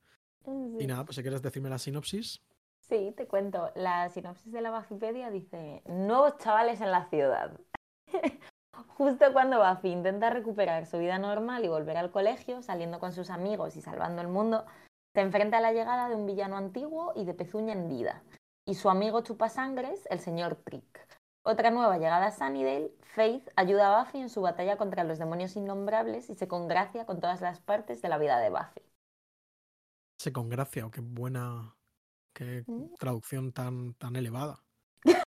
Y Sí. nada, pues si quieres decirme la sinopsis. Sí, te cuento. La sinopsis de la Wikipedia dice: Nuevos chavales en la ciudad. Justo cuando Buffy intenta recuperar su vida normal y volver al colegio, saliendo con sus amigos y salvando el mundo, se enfrenta a la llegada de un villano antiguo y de pezuña hendida, y su amigo chupasangres, el señor Trick. Otra nueva llegada a Sunnydale, Faith ayuda a Buffy en su batalla contra los demonios innombrables y se congracia con todas las partes de la vida de Buffy. Se congracia, o qué buena, qué Mm. traducción tan, tan elevada.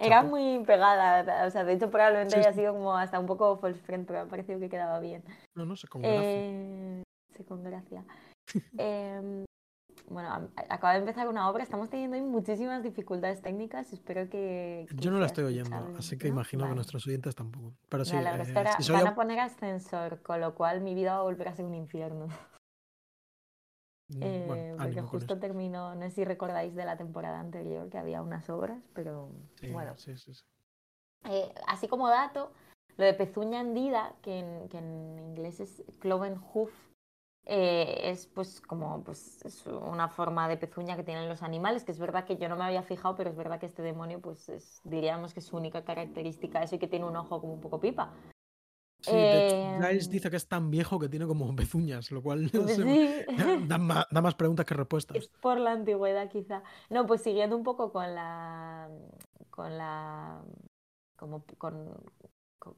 Era muy pegada, o sea, de hecho probablemente Sí, haya sido como hasta un poco false friend, pero me ha parecido que quedaba bien. No, no, se congracia. Eh, sí, con gracia. Bueno, acaba de empezar una obra, estamos teniendo muchísimas dificultades técnicas, espero que... que Yo no la estoy oyendo, así que ¿no? imagino que Vale. nuestros oyentes tampoco. Pero sí, ahora eh, espera, si van a poner ascensor, con lo cual mi vida va a volver a ser un infierno. Mm, Eh, bueno, porque justo terminó, no sé si recordáis de la temporada anterior que había unas obras, pero Sí, bueno, sí, sí, sí. Eh, así como dato, lo de pezuña hendida, que en, que en inglés es cloven hoof, eh, es pues como pues, es una forma de pezuña que tienen los animales, que es verdad que yo no me había fijado, pero es verdad que este demonio pues es- diríamos que su única característica es que tiene un ojo como un poco pipa. Sí, de hecho, Giles Em, dice que es tan viejo que tiene como pezuñas, lo cual no sé, Sí. da, más, da más preguntas que Es respuestas. por la antigüedad quizá. No, pues siguiendo un poco con la con la como con-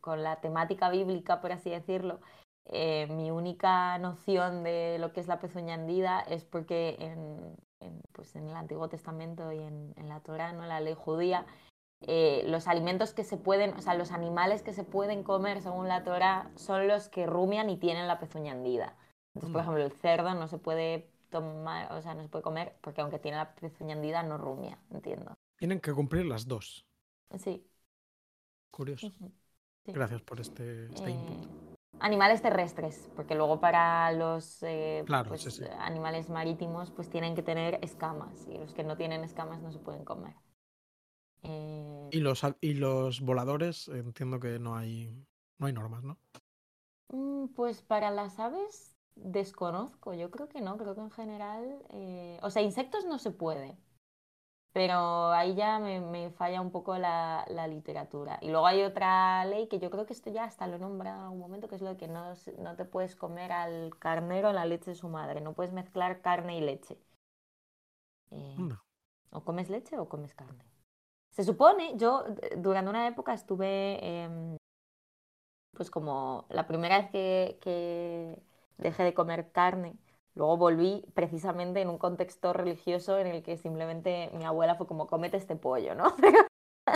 con la temática bíblica, por así decirlo, eh, mi única noción de lo que es la pezuña hendida es porque en, en, pues en el Antiguo Testamento y en, en la Torá, ¿no? la ley judía, eh, los alimentos que se pueden, o sea, los animales que se pueden comer según la Torá son los que rumian y tienen la pezuña hendida. Entonces, por Anda. ejemplo, el cerdo no se puede tomar, o sea, no se puede comer porque aunque tiene la pezuña hendida no rumia, entiendo. Tienen que cumplir las dos. Sí. Curioso. sí. Gracias por este, este input. Animales terrestres, porque luego para los eh, Claro, pues, sí, sí. animales marítimos pues tienen que tener escamas y los que no tienen escamas no se pueden comer. Eh, Y los, y los voladores, entiendo que no hay, no hay normas, ¿no? mm, pues para las aves desconozco, yo creo que no, creo que en general, eh, o sea, insectos no se puede, pero ahí ya me, me falla un poco la, la literatura. Y luego hay otra ley que yo creo que esto ya hasta lo nombra en algún momento, que es lo de que no, no te puedes comer al carnero la leche de su madre, no puedes mezclar carne y leche. Eh, o comes leche o comes carne. Se supone, yo durante una época estuve, em, pues como la primera vez que, que dejé de comer carne, luego volví precisamente en un contexto religioso en el que simplemente mi abuela fue como, comete este pollo, ¿no?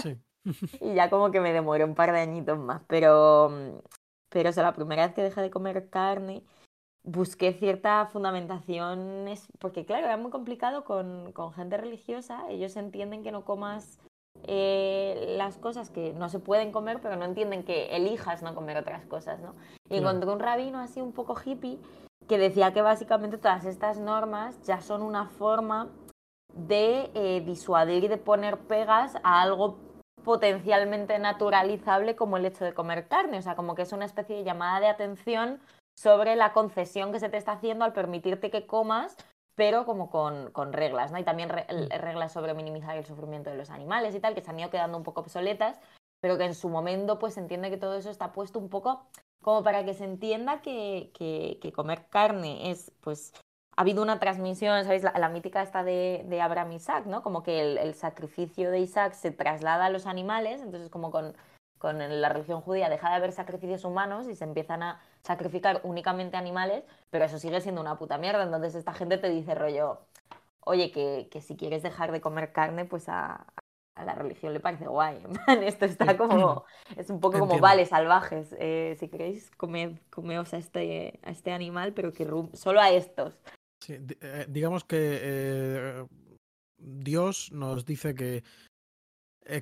Sí. y ya como que me demoré un par de añitos más, pero, pero o sea, la primera vez que dejé de comer carne busqué cierta fundamentación, porque claro, era muy complicado con, con gente religiosa, ellos entienden que no comas eh, las cosas que no se pueden comer, pero no entienden que elijas no comer otras cosas, ¿no? Y encontré un rabino así un poco hippie que decía que básicamente todas estas normas ya son una forma de eh, disuadir y de poner pegas a algo potencialmente naturalizable como el hecho de comer carne, o sea, como que es una especie de llamada de atención sobre la concesión que se te está haciendo al permitirte que comas, pero como con, con reglas, ¿no? Y también mm. reglas sobre minimizar el sufrimiento de los animales y tal, que se han ido quedando un poco obsoletas, pero que en su momento pues se entiende que todo eso está puesto un poco como para que se entienda que, que, comer carne es, pues, ha habido una transmisión, ¿sabéis? La, mítica esta de, de Abraham Isaac, ¿no? Como que el, el, sacrificio de Isaac se traslada a los animales, entonces como con, con la religión judía deja de haber sacrificios humanos y se empiezan a sacrificar únicamente animales, pero eso sigue siendo una puta mierda. Entonces esta gente te dice rollo, oye, que, que si quieres dejar de comer carne, pues a, a la religión le parece guay. Esto está como, es un poco como, vale, salvajes, eh, si queréis, comed, comeos a este, a este animal, pero que solo a estos. Sí, eh, digamos que eh, Dios nos dice que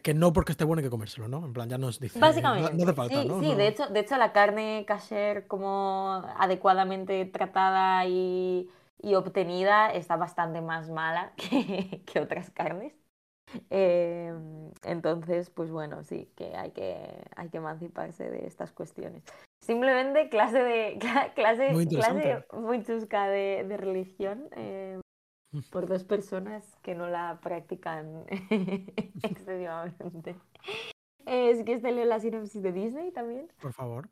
que no porque esté bueno hay que comérselo, ¿no? En plan, ya nos dice. Básicamente. No, hace falta, sí, ¿no? Sí, De, hecho, de hecho, la carne kasher, como adecuadamente tratada y, y obtenida, está bastante más mala que, que otras carnes. Eh, entonces, pues bueno, sí, que hay, que hay que emanciparse de estas cuestiones. Simplemente clase de clase muy, clase muy chusca de, de religión. Eh, por dos personas que no la practican excesivamente. Es que este leo la sinopsis de Disney también. Por favor.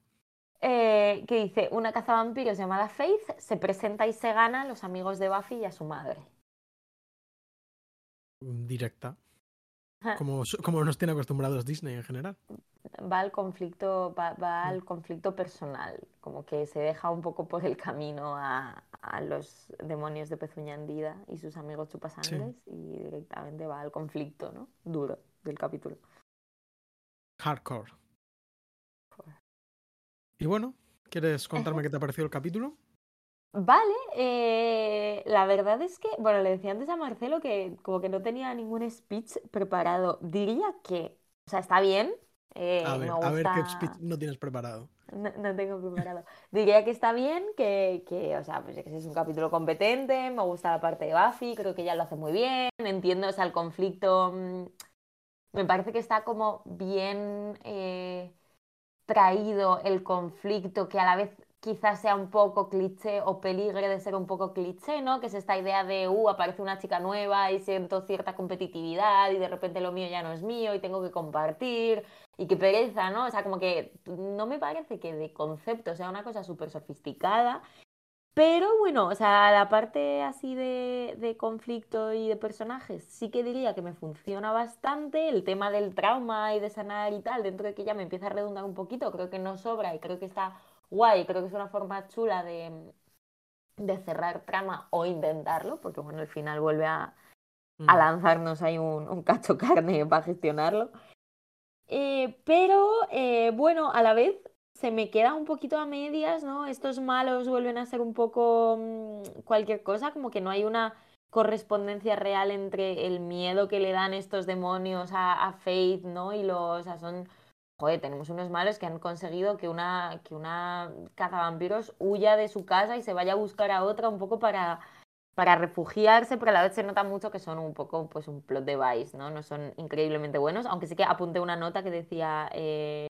Eh, que dice, una cazavampiros llamada Faith se presenta y se gana a los amigos de Buffy y a su madre. Directa. Como, como nos tiene acostumbrados Disney en general. Va al conflicto, va, al conflicto personal, como que se deja un poco por el camino a, a los demonios de Pezuña Hendida y sus amigos chupasangres y directamente va al conflicto, ¿no? Duro del capítulo. Hardcore. Y bueno, ¿quieres contarme qué te ha parecido el capítulo? Vale, eh, la verdad es que, bueno, le decía antes a Marcelo que como que no tenía ningún speech preparado. Diría que, o sea, está bien. Eh, a, ver, a ver qué speech no tienes preparado. No, tengo preparado. Diría que está bien, que, que o sea, pues es un capítulo competente, me gusta la parte de Buffy, creo que ella lo hace muy bien, entiendo, o sea, el conflicto, mm, me parece que está como bien eh, traído el conflicto, que a la vez quizás sea un poco cliché o peligre de ser un poco cliché, ¿no? Que es esta idea de, uh, aparece una chica nueva y siento cierta competitividad y de repente lo mío ya no es mío y tengo que compartir y qué pereza, ¿no? O sea, como que no me parece que de concepto sea una cosa súper sofisticada, pero bueno, o sea, la parte así de, de, conflicto y de personajes sí que diría que me funciona bastante. El tema del trauma y de sanar y tal, dentro de que ya me empieza a redundar un poquito, creo que no sobra y creo que está guay, creo que es una forma chula de, de cerrar trama o intentarlo, porque bueno, al final vuelve a, a mm. lanzarnos ahí un, un, cacho carne para gestionarlo. Eh, pero eh, bueno, a la vez se me queda un poquito a medias, ¿no? Estos malos vuelven a ser un poco mm, cualquier cosa, como que no hay una correspondencia real entre el miedo que le dan estos demonios a, a Faith, ¿no? Y los, o sea, son joder, tenemos unos malos que han conseguido que una, que una cazavampiros huya de su casa y se vaya a buscar a otra un poco para, para refugiarse, pero a la vez se nota mucho que son un poco pues un plot device, ¿no? No son increíblemente buenos, aunque sí que apunté una nota que decía eh,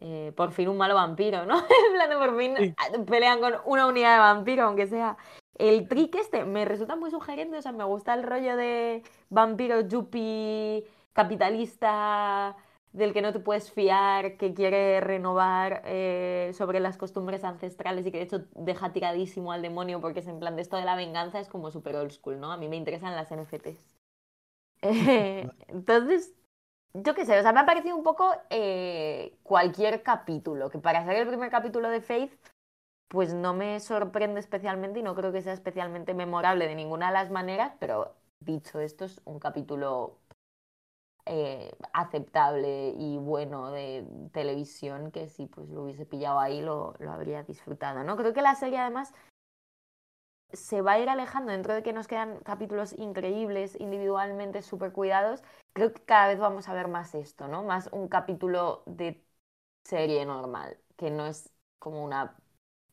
eh, por fin un malo vampiro, ¿no? en plan de por fin pelean con una unidad de vampiro, aunque sea. El trick este me resulta muy sugerente, o sea, me gusta el rollo de vampiro yuppie capitalista del que no te puedes fiar, que quiere renovar eh, sobre las costumbres ancestrales y que de hecho deja tiradísimo al demonio porque es en plan de esto de la venganza es como super old school, ¿no? A mí me interesan las NFTs. entonces, yo qué sé, o sea, me ha parecido un poco eh, cualquier capítulo, que para ser el primer capítulo de Faith, pues no me sorprende especialmente y no creo que sea especialmente memorable de ninguna de las maneras, pero dicho esto, es un capítulo eh, aceptable y bueno de televisión que si pues lo hubiese pillado ahí lo, lo habría disfrutado, ¿no? Creo que la serie además se va a ir alejando dentro de que nos quedan capítulos increíbles, individualmente súper cuidados. Creo que cada vez vamos a ver más esto, ¿no? Más un capítulo de serie normal, que no es como una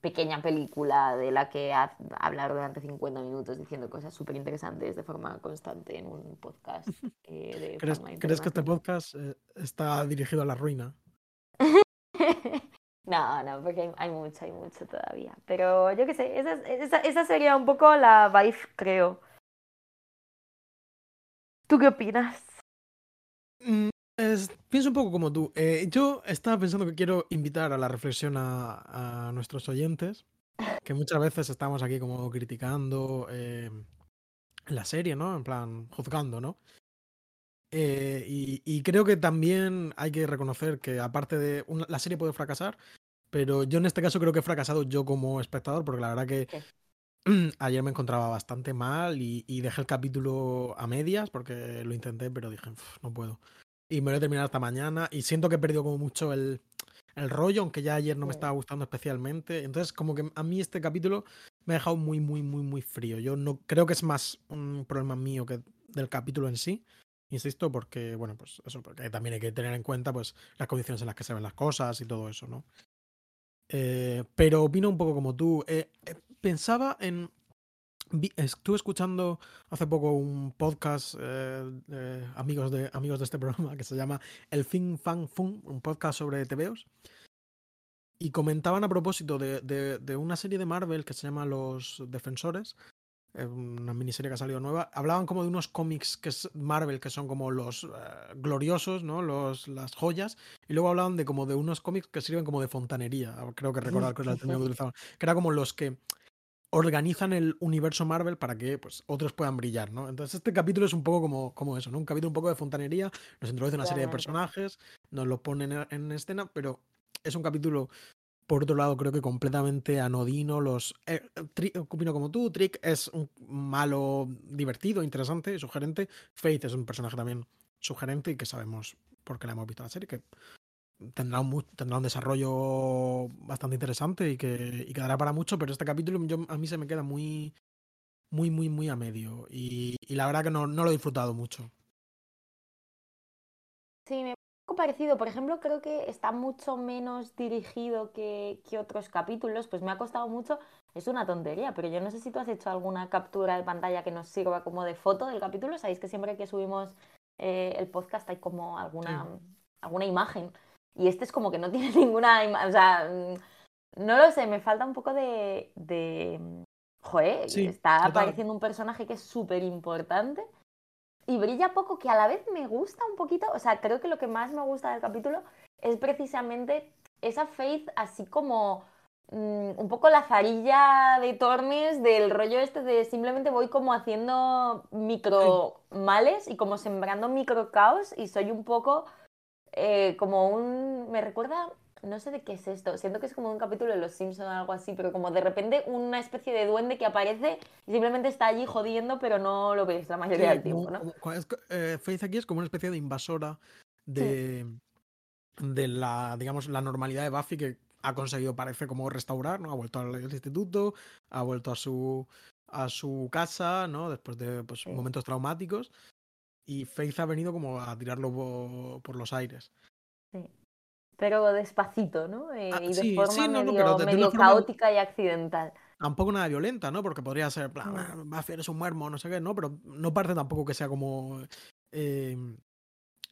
pequeña película de la que hablar durante 50 minutos diciendo cosas súper interesantes de forma constante en un podcast. Eh, ¿Crees, que este podcast eh, está dirigido a la ruina? No, no, porque hay, mucho, hay mucho todavía. Pero yo qué sé, esa, sería un poco la vibe, creo. ¿Tú qué opinas? Mm, pienso un poco como tú. Eh, yo estaba pensando que quiero invitar a la reflexión a, nuestros oyentes, que muchas veces estamos aquí como criticando eh, la serie, ¿no? En plan, juzgando, ¿no? Eh, y, creo que también hay que reconocer que aparte de la serie puede fracasar, pero yo en este caso creo que he fracasado yo como espectador, porque la verdad que ayer me encontraba bastante mal y, dejé el capítulo a medias, porque lo intenté, pero dije, no puedo. Y me lo he terminado hasta mañana y siento que he perdido como mucho el, el rollo, aunque ya ayer no me estaba gustando especialmente. Entonces, como que a mí este capítulo me ha dejado muy, muy, muy, muy frío. Yo no creo que es más un problema mío que del capítulo en sí. Insisto, porque, bueno, pues eso, porque también hay que tener en cuenta pues las condiciones en las que se ven las cosas y todo eso, ¿no? Eh, pero opino un poco como tú. Eh, eh, pensaba en. Estuve escuchando hace poco un podcast amigos, de, amigos de este programa que se llama El Fin Fan Fun, un podcast sobre TVOs. Y comentaban a propósito de, de, una serie de Marvel que se llama Los Defensores, una miniserie que ha salido nueva, hablaban como de unos cómics que es Marvel que son como los eh, gloriosos, ¿no? Los, las joyas, y luego hablaban de como de unos cómics que sirven como de fontanería, creo que recordar que era el término que utilizaban, que era como los que organizan el universo Marvel para que pues otros puedan brillar, ¿no? Entonces este capítulo es un poco como, como eso, ¿no? Un capítulo un poco de fontanería, nos introduce una serie de personajes, nos lo ponen en escena, pero es un capítulo por otro lado, creo que completamente anodino. Los. Eh, opino como tú. Trick es un malo divertido, interesante, sugerente. Faith es un personaje también sugerente y que sabemos por qué la hemos visto en la serie. Que tendrá un, tendrá un desarrollo bastante interesante y que y quedará para mucho. Pero este capítulo yo, a mí se me queda muy. Muy, muy, muy a medio. Y, y la verdad que no, no lo he disfrutado mucho. Sí, me parecido. Por ejemplo, creo que está mucho menos dirigido que, otros capítulos. Pues me ha costado mucho. Es una tontería, pero yo no sé si tú has hecho alguna captura de pantalla que nos sirva como de foto del capítulo. Sabéis que siempre que subimos eh, el podcast hay como alguna, alguna imagen. Y este es como que no tiene ninguna imagen. O sea, mm, no lo sé, me falta un poco de. de... Joder, está apareciendo un personaje que es súper importante y brilla poco, que a la vez me gusta un poquito. O sea, creo que lo que más me gusta del capítulo es precisamente esa Faith así como mm, un poco la zarilla de Tormes del rollo este de simplemente voy como haciendo micro males y como sembrando micro caos y soy un poco eh, como un... Me recuerda no sé de qué es esto. Siento que es como un capítulo de Los Simpsons o algo así, pero como de repente una especie de duende que aparece y simplemente está allí jodiendo, pero no lo ves la mayoría del tiempo, ¿no? Eh, Faith aquí es como una especie de invasora de, de la, digamos, la normalidad de Buffy que ha conseguido, parece, como restaurar, ¿no? Ha vuelto al instituto, ha vuelto a su, a su casa, ¿no? Después de pues, momentos traumáticos. Y Faith ha venido como a tirarlo por, por los aires. Sí pero despacito, ¿no? Eh, ah, y de forma medio, caótica y accidental. Tampoco nada violenta, ¿no? Porque podría ser, plan, Buffy eres un muermo, no sé qué, ¿no? Pero no parece tampoco que sea como em,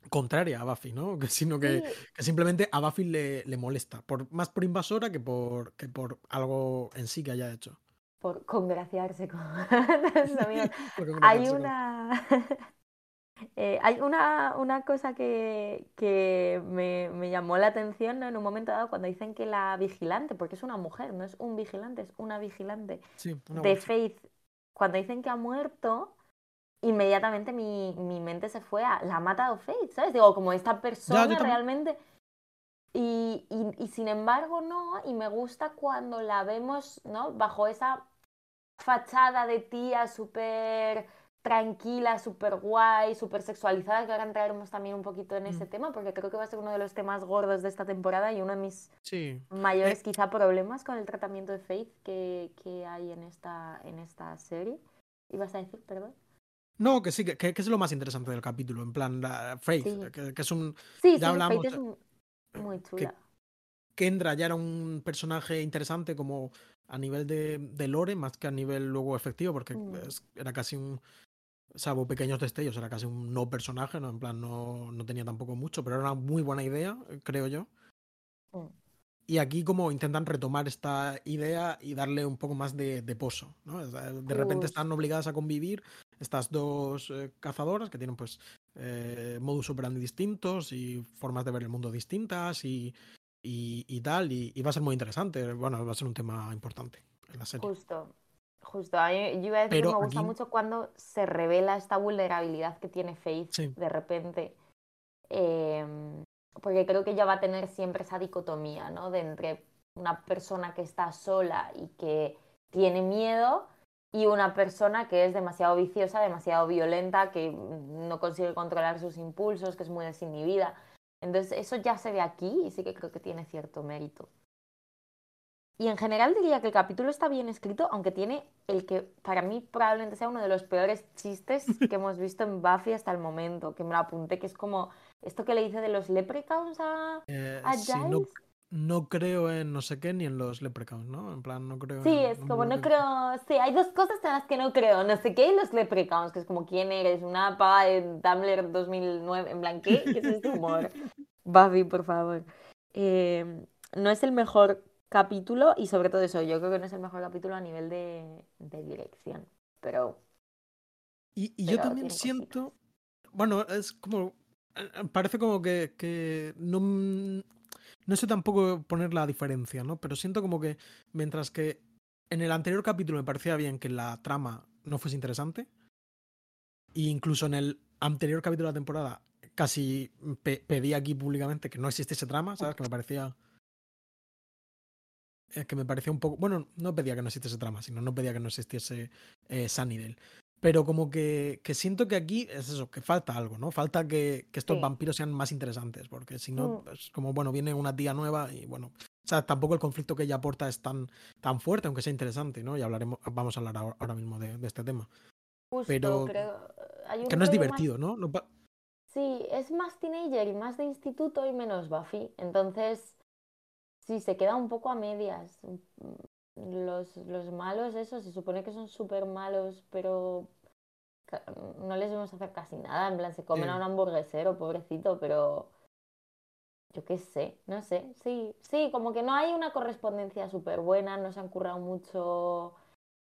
contraria a Buffy, ¿no? Sino que, simplemente a Buffy le, le, molesta, por, más por invasora que por, que por algo en sí que haya hecho. Por congraciarse con. Hay una... Eh, hay una, una, cosa que, que me, me, llamó la atención en un momento dado cuando dicen que la vigilante, porque es una mujer, no es un vigilante, es una vigilante de Faith, cuando dicen que ha muerto, inmediatamente mi, mi mente se fue a la ha matado Faith, ¿sabes? Digo, como esta persona realmente. Y, y, y sin embargo, no, y me gusta cuando la vemos, ¿no? Bajo esa fachada de tía súper tranquila, súper guay, súper sexualizada, que ahora entraremos también un poquito en ese Mm. tema, porque creo que va a ser uno de los temas gordos de esta temporada y uno de mis Sí. mayores Eh, quizá problemas con el tratamiento de Faith que, que hay en esta, en esta serie. ¿Ibas a decir, perdón? No, que sí, que, que- es lo más interesante del capítulo, en plan, la Faith, Sí. que, que es un... Sí, Ya sí, hablamos Faith es mu- muy que chula. Kendra ya era un personaje interesante como a nivel de, de lore, más que a nivel luego efectivo, porque Mm. es- era casi un, salvo pequeños destellos, era casi un no personaje, ¿no? En plan, no, no tenía tampoco mucho, pero era una muy buena idea, creo yo. Mm. Y aquí como intentan retomar esta idea y darle un poco más de, de pozo, ¿no? De repente están obligadas a convivir estas dos eh, cazadoras que tienen pues eh, modus operandi distintos y formas de ver el mundo distintas y, y, y tal, y, y va a ser muy interesante, bueno, va a ser un tema importante en la serie. Justo, justo. A mí- yo iba a decir que me gusta aquí- mucho cuando se revela esta vulnerabilidad que tiene Faith Sí. de repente. Em, porque creo que ella va a tener siempre esa dicotomía, ¿no? De entre una persona que está sola y que tiene miedo y una persona que es demasiado viciosa, demasiado violenta, que no consigue controlar sus impulsos, que es muy desinhibida. Entonces, eso ya se ve aquí y sí que creo que tiene cierto mérito. Y en general diría que el capítulo está bien escrito, aunque tiene el que para mí probablemente sea uno de los peores chistes que hemos visto en Buffy hasta el momento, que me lo apunté, que es como esto que le dice de los leprechauns a, Eh, a sí, no, creo en no sé qué ni en los leprechauns, ¿no? En plan, no creo Sí, en... es como no creo, sí, hay dos cosas en las que no creo, no sé qué, y los leprechauns, que es como quién eres, una paga de Tumblr 2009, en plan, ¿qué? ¿Qué es este humor? Buffy, por favor. Eh, no es el mejor capítulo y sobre todo eso, yo creo que no es el mejor capítulo a nivel de, de dirección, pero Y, y yo también cositas. siento, bueno, es como, eh, parece como que, que no, no sé tampoco poner la diferencia, ¿no? Pero siento como que mientras que en el anterior capítulo me parecía bien que la trama no fuese interesante, e incluso en el anterior capítulo de la temporada casi pe- pedí aquí públicamente que no existiese trama, ¿sabes? Que me parecía... eh, que me parecía un poco... Bueno, no pedía que no existiese trama, sino no pedía que no existiese eh, Sunnydale. Pero como que, que siento que aquí es eso, que falta algo, ¿no? Falta que, que estos Sí. vampiros sean más interesantes, porque si no, Mm. pues como, bueno, viene una tía nueva y bueno, o sea, tampoco el conflicto que ella aporta es tan, tan fuerte, aunque sea interesante, ¿no? Y hablaremos, vamos a hablar ahora, ahora mismo de, de este tema. justo Pero creo, hay un Que no es rollo más- divertido, ¿no? No Sí, es más teenager y más de instituto y menos Buffy. Entonces, sí, se queda un poco a medias. Los, los malos, eso, se supone que son súper malos, pero no les vemos hacer casi nada. En plan, se comen Sí. a un hamburguesero, pobrecito, pero yo qué sé, no sé. Sí, sí, como que no hay una correspondencia súper buena, no se han currado mucho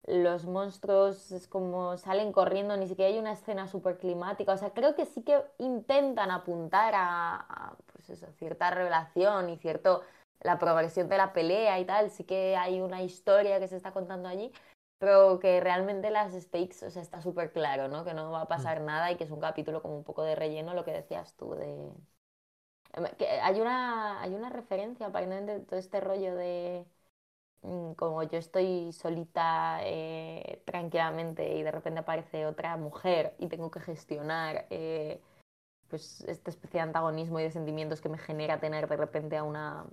los monstruos es como salen corriendo, ni siquiera hay una escena súper climática. O sea, creo que sí que intentan apuntar a, a, pues eso, cierta revelación y cierto la progresión de la pelea y tal. Sí que hay una historia que se está contando allí, pero que realmente las stakes, o sea, está súper claro, ¿no? Que no va a pasar nada y que es un capítulo como un poco de relleno, lo que decías tú de... Em, Que hay una, hay una referencia aparentemente de todo este rollo de mm, como yo estoy solita eh, tranquilamente y de repente aparece otra mujer y tengo que gestionar eh, pues esta especie de antagonismo y de sentimientos que me genera tener de repente a una,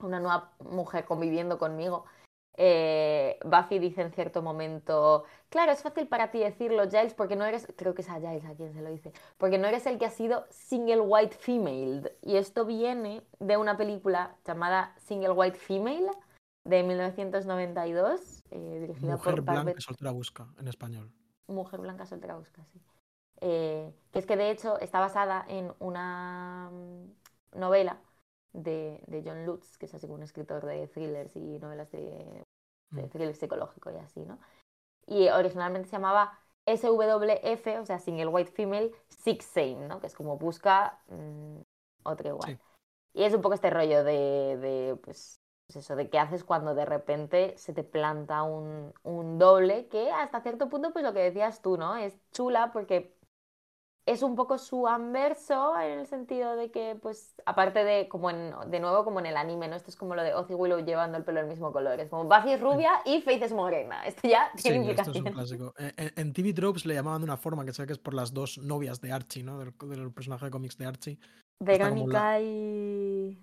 una nueva mujer conviviendo conmigo. Eh, Buffy dice en cierto momento, claro, es fácil para ti decirlo, Giles, porque no eres, creo que es a Giles a quien se lo dice, porque no eres el que ha sido single white female. Y esto viene de una película llamada Single White Female de 1992, eh, dirigida Mujer por blanca soltera busca en español. Mujer Blanca Soltera Busca, sí. Eh, que es que de hecho está basada en una mm, novela de, de John Lutz, que es así como un escritor de thrillers y novelas de, de Mm. thriller psicológico y así, ¿no? Y originalmente se llamaba SWF, o sea, Single White Female, Six Same, ¿no? Que es como busca mm, otra igual. Sí. Y es un poco este rollo de, de, pues, pues eso, de qué haces cuando de repente se te planta un, un doble que hasta cierto punto, pues lo que decías tú, ¿no? Es chula porque es un poco su anverso en el sentido de que, pues, aparte de, como en, de nuevo, como en el anime, ¿no? Esto es como lo de Ozzy Willow llevando el pelo del mismo color. Es como Buffy es rubia y Faith es morena. Esto ya tiene Sí, esto es un clásico. En, en TV Tropes le llamaban de una forma que sé que es por las dos novias de Archie, ¿no? Del, del personaje de cómics de Archie. La- Verónica y...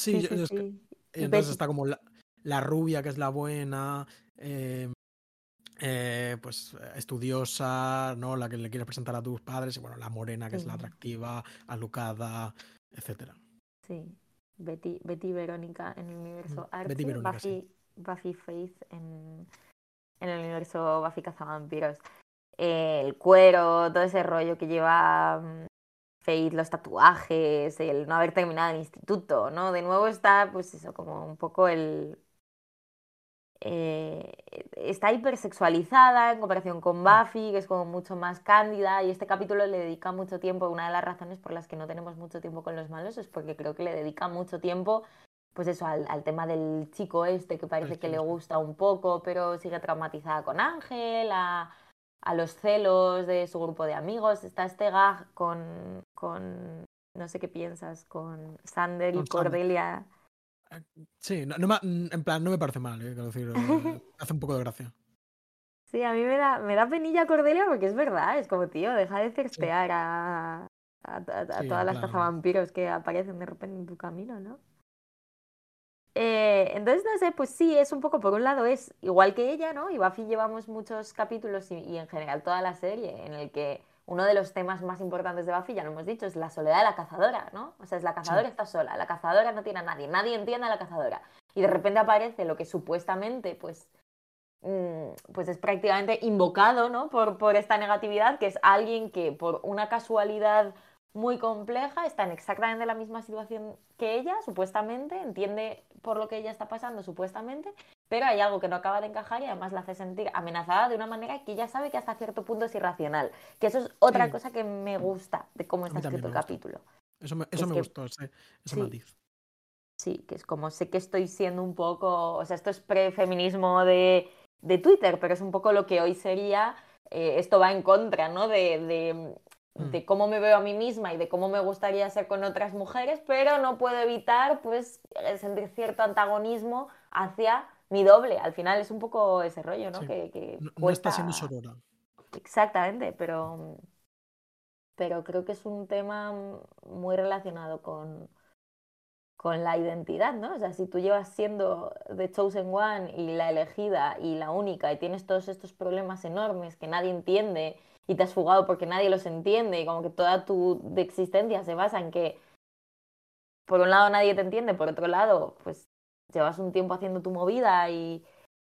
Sí, es que- entonces Betty. está como la, la rubia, que es la buena, eh, eh, pues eh, estudiosa, ¿no? La que le quieres presentar a tus padres, y bueno, la morena, que es la atractiva, alucada, etcétera. Sí, Betty, Betty Verónica en el universo Mm, Archie, Betty Verónica, sí. Buffy, Buffy Faith en, en el universo Buffy Cazavampiros. Eh, el cuero, todo ese rollo que lleva mm, Faith, los tatuajes, el no haber terminado el instituto, ¿no? De nuevo está, pues eso, como un poco el... eh, está hipersexualizada en comparación con Buffy, que es como mucho más cándida, y este capítulo le dedica mucho tiempo. Una de las razones por las que no tenemos mucho tiempo con los malos es porque creo que le dedica mucho tiempo, pues eso, al, al tema del chico este que parece que le este. gusta un poco, pero sigue traumatizada con Ángel, a, a los celos de su grupo de amigos. Está este gag con, con no sé qué piensas, con Sander y Con Sander. Cordelia. Sí, no, no me- en plan, no me parece mal, ¿eh? Decir, eh, hace un poco de gracia. Sí, a mí me da, me da penilla Cordelia porque es verdad, es como, tío, deja de cercear a, a, a- a Sí, todas las plan- cazavampiros que aparecen de repente en tu camino, ¿no? Eh, entonces, no sé, pues sí, es un poco, por un lado es igual que ella, ¿no? Y Buffy llevamos muchos capítulos y, y en general toda la serie en el que uno de los temas más importantes de Buffy, ya lo hemos dicho, es la soledad de la cazadora, ¿no? O sea, es la cazadora está sola, la cazadora no tiene a nadie, nadie entiende a la cazadora. Y de repente aparece lo que supuestamente, pues, mm, pues es prácticamente invocado, ¿no? Por, por esta negatividad, que es alguien que por una casualidad muy compleja está en exactamente la misma situación que ella, supuestamente, entiende por lo que ella está pasando, supuestamente, pero hay algo que no acaba de encajar y además la hace sentir amenazada de una manera que ella sabe que hasta cierto punto es irracional. Que eso es otra Sí. cosa que me gusta de cómo está escrito el gusta. capítulo. Eso me, Es eso me que- gustó, ese, ese sí. matiz. Sí, que es como sé que estoy siendo un poco, o sea, esto es prefeminismo de, de Twitter, pero es un poco lo que hoy sería, eh, esto va en contra, ¿no? De, de, Mm. de cómo me veo a mí misma y de cómo me gustaría ser con otras mujeres, pero no puedo evitar, pues, eh, sentir cierto antagonismo hacia mi doble. Al final es un poco ese rollo, ¿no? Sí. Que, que No, no está siendo. Exactamente, pero, pero creo que es un tema muy relacionado con, con la identidad, ¿no? O sea, si tú llevas siendo The Chosen One y la elegida y la única y tienes todos estos problemas enormes que nadie entiende y te has fugado porque nadie los entiende y como que toda tu existencia se basa en que por un lado nadie te entiende, por otro lado, pues llevas un tiempo haciendo tu movida y,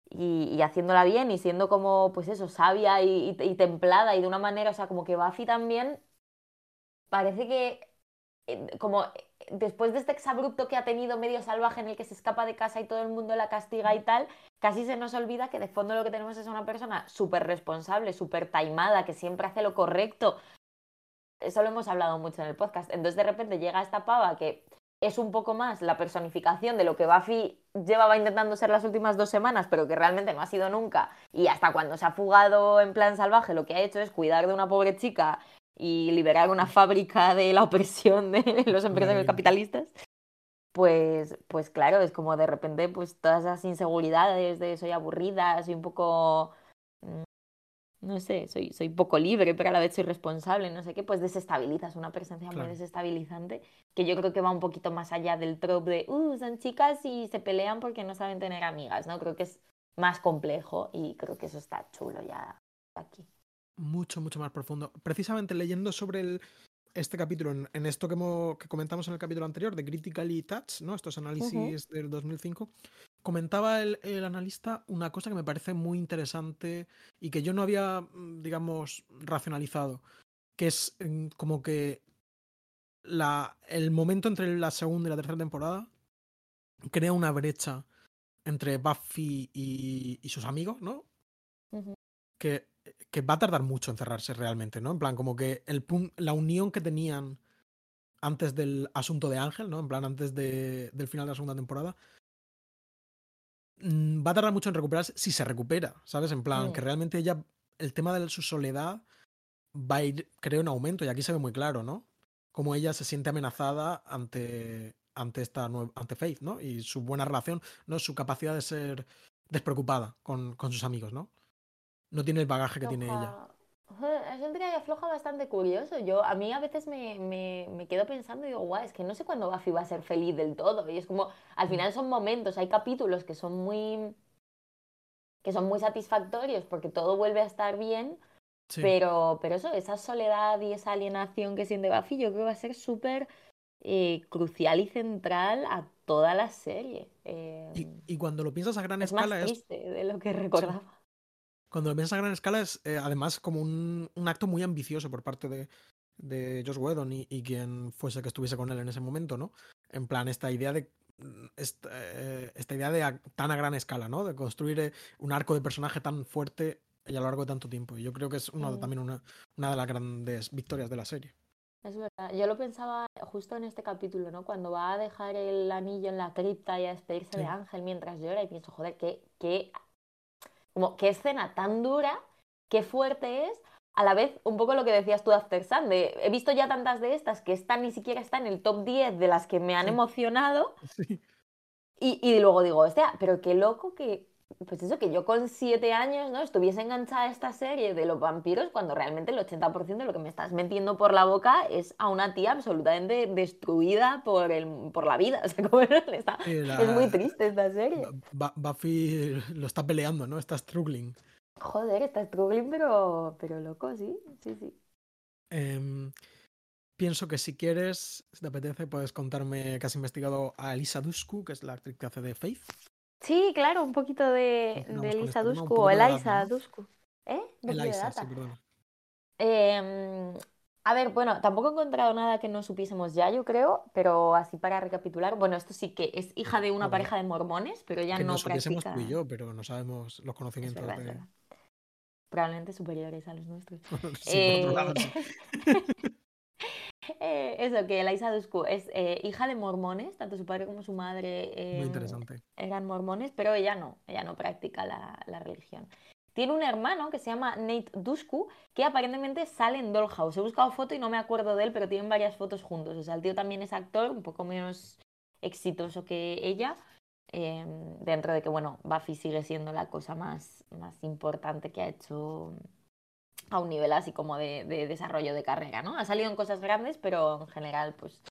y, haciéndola bien y siendo como, pues eso, sabia y templada y de una manera, o sea, como que Buffy también parece que eh, como eh, después de este exabrupto que ha tenido medio salvaje en el que se escapa de casa y todo el mundo la castiga y tal, casi se nos olvida que de fondo lo que tenemos es una persona súper responsable, súper taimada, que siempre hace lo correcto. Eso lo hemos hablado mucho en el podcast. Entonces de repente llega esta pava que es un poco más la personificación de lo que Buffy llevaba intentando ser las últimas dos semanas, pero que realmente no ha sido nunca. Y hasta cuando se ha fugado en plan salvaje, lo que ha hecho es cuidar de una pobre chica y liberar una fábrica de la opresión de los empresarios capitalistas. Pues, pues claro, es como de repente pues todas esas inseguridades de soy aburrida, soy un poco no sé, soy, soy poco libre, pero a la vez soy responsable, no sé qué, pues desestabilizas una presencia muy desestabilizante, que yo creo que va un poquito más allá del trope de, uh, son chicas y se pelean porque no saben tener amigas, ¿no? Creo que es más complejo y creo que eso está chulo ya aquí. mucho, mucho más profundo. Precisamente leyendo sobre el- este capítulo, en, en esto que, hemo- que comentamos en el capítulo anterior, de Critically Touch, ¿no? estos análisis del 2005, comentaba el, el analista una cosa que me parece muy interesante y que yo no había, mm, digamos, racionalizado, que es mm, como que la, el momento entre la segunda y la tercera temporada crea una brecha entre Buffy y, y sus amigos, ¿no? Que, que va a tardar mucho en cerrarse realmente, ¿no? En plan, como que el la unión que tenían antes del asunto de Ángel, ¿no? En plan, antes de- del final de la segunda temporada, va a tardar mucho en recuperarse si se recupera, ¿sabes? En plan, que Mm. realmente ella, el tema de su soledad va a ir, creo, en aumento y aquí se ve muy claro, ¿no? Cómo ella se siente amenazada ante, ante esta ante Faith, ¿no? Y su buena relación, ¿no? Su capacidad de ser despreocupada con, con sus amigos, ¿no? No tiene el bagaje que tiene ella. Floja. Ujú, Es un tira y afloja bastante curioso. Yo, a mí a veces me, me, me quedo pensando y digo, guau, es que no sé cuándo Buffy va a ser feliz del todo. Y es como, al final son momentos, hay capítulos que son muy que son muy satisfactorios porque todo vuelve a estar bien, Sí. pero, pero eso, esa soledad y esa alienación que siente Buffy, yo creo que va a ser súper eh, crucial y central a toda la serie. Eh, Y, y cuando lo piensas a gran es más escala, es, triste de lo que recordaba. Cuando lo piensas a gran escala, es eh, además como un, un acto muy ambicioso por parte de, de Josh Whedon y, y quien fuese que estuviese con él en ese momento, ¿no? En plan, esta idea de esta, eh, esta idea de a- tan a gran escala, ¿no? De construir eh, un arco de personaje tan fuerte y a lo largo de tanto tiempo. Y yo creo que es también una, una de las grandes victorias de la serie. Es verdad, yo lo pensaba justo en este capítulo, ¿no? Cuando va a dejar el anillo en la cripta y a despedirse de Sí. Ángel mientras llora y pienso, joder, qué, qué, como, qué escena tan dura, qué fuerte es, a la vez un poco lo que decías tú de After Sun, de, he visto ya tantas de estas que esta ni siquiera está en el top 10 de las que me han Sí. emocionado Sí. y, y luego digo, hostia, pero qué loco que, pues eso, que yo con siete años, ¿no? Estuviese enganchada a esta serie de los vampiros cuando realmente el 80% de lo que me estás metiendo por la boca es a una tía absolutamente destruida por, el, por la vida. O sea, como no está- Es muy triste esta serie. Bu- Buffy lo está peleando, ¿no? Está struggling. Joder, está struggling, pero, pero loco, sí, sí, sí. Em, pienso que si quieres, si te apetece, puedes contarme que has investigado a Elisa Dushku, que es la actriz que hace de Faith. Sí, claro, un poquito de, Elisa este Dushku o Eliza ¿no? Dushku. ¿Eh? Elisa, sí. Em, a ver, bueno, tampoco he encontrado nada que no supiésemos ya, yo creo, pero así para recapitular, bueno, esto sí que es hija de una pareja de mormones, pero ella que no nos supiésemos practica. tú y yo, pero no sabemos los conocimientos verdad, de... Probablemente superiores a los nuestros. Sí, Eh, sí. eh, eso, que Eliza Dushku es eh, hija de mormones, tanto su padre como su madre Muy em, interesante. eran mormones, pero ella no, ella no practica la, la religión. Tiene un hermano que se llama Nate Dushku, que aparentemente sale en Dollhouse. He buscado foto y no me acuerdo de él, pero tienen varias fotos juntos. O sea, el tío también es actor, un poco menos exitoso que ella, eh, dentro de que, bueno, Buffy sigue siendo la cosa más, más importante que ha hecho a un nivel así como de, de desarrollo de carrera, ¿no? Ha salido en cosas grandes, pero en general, pues,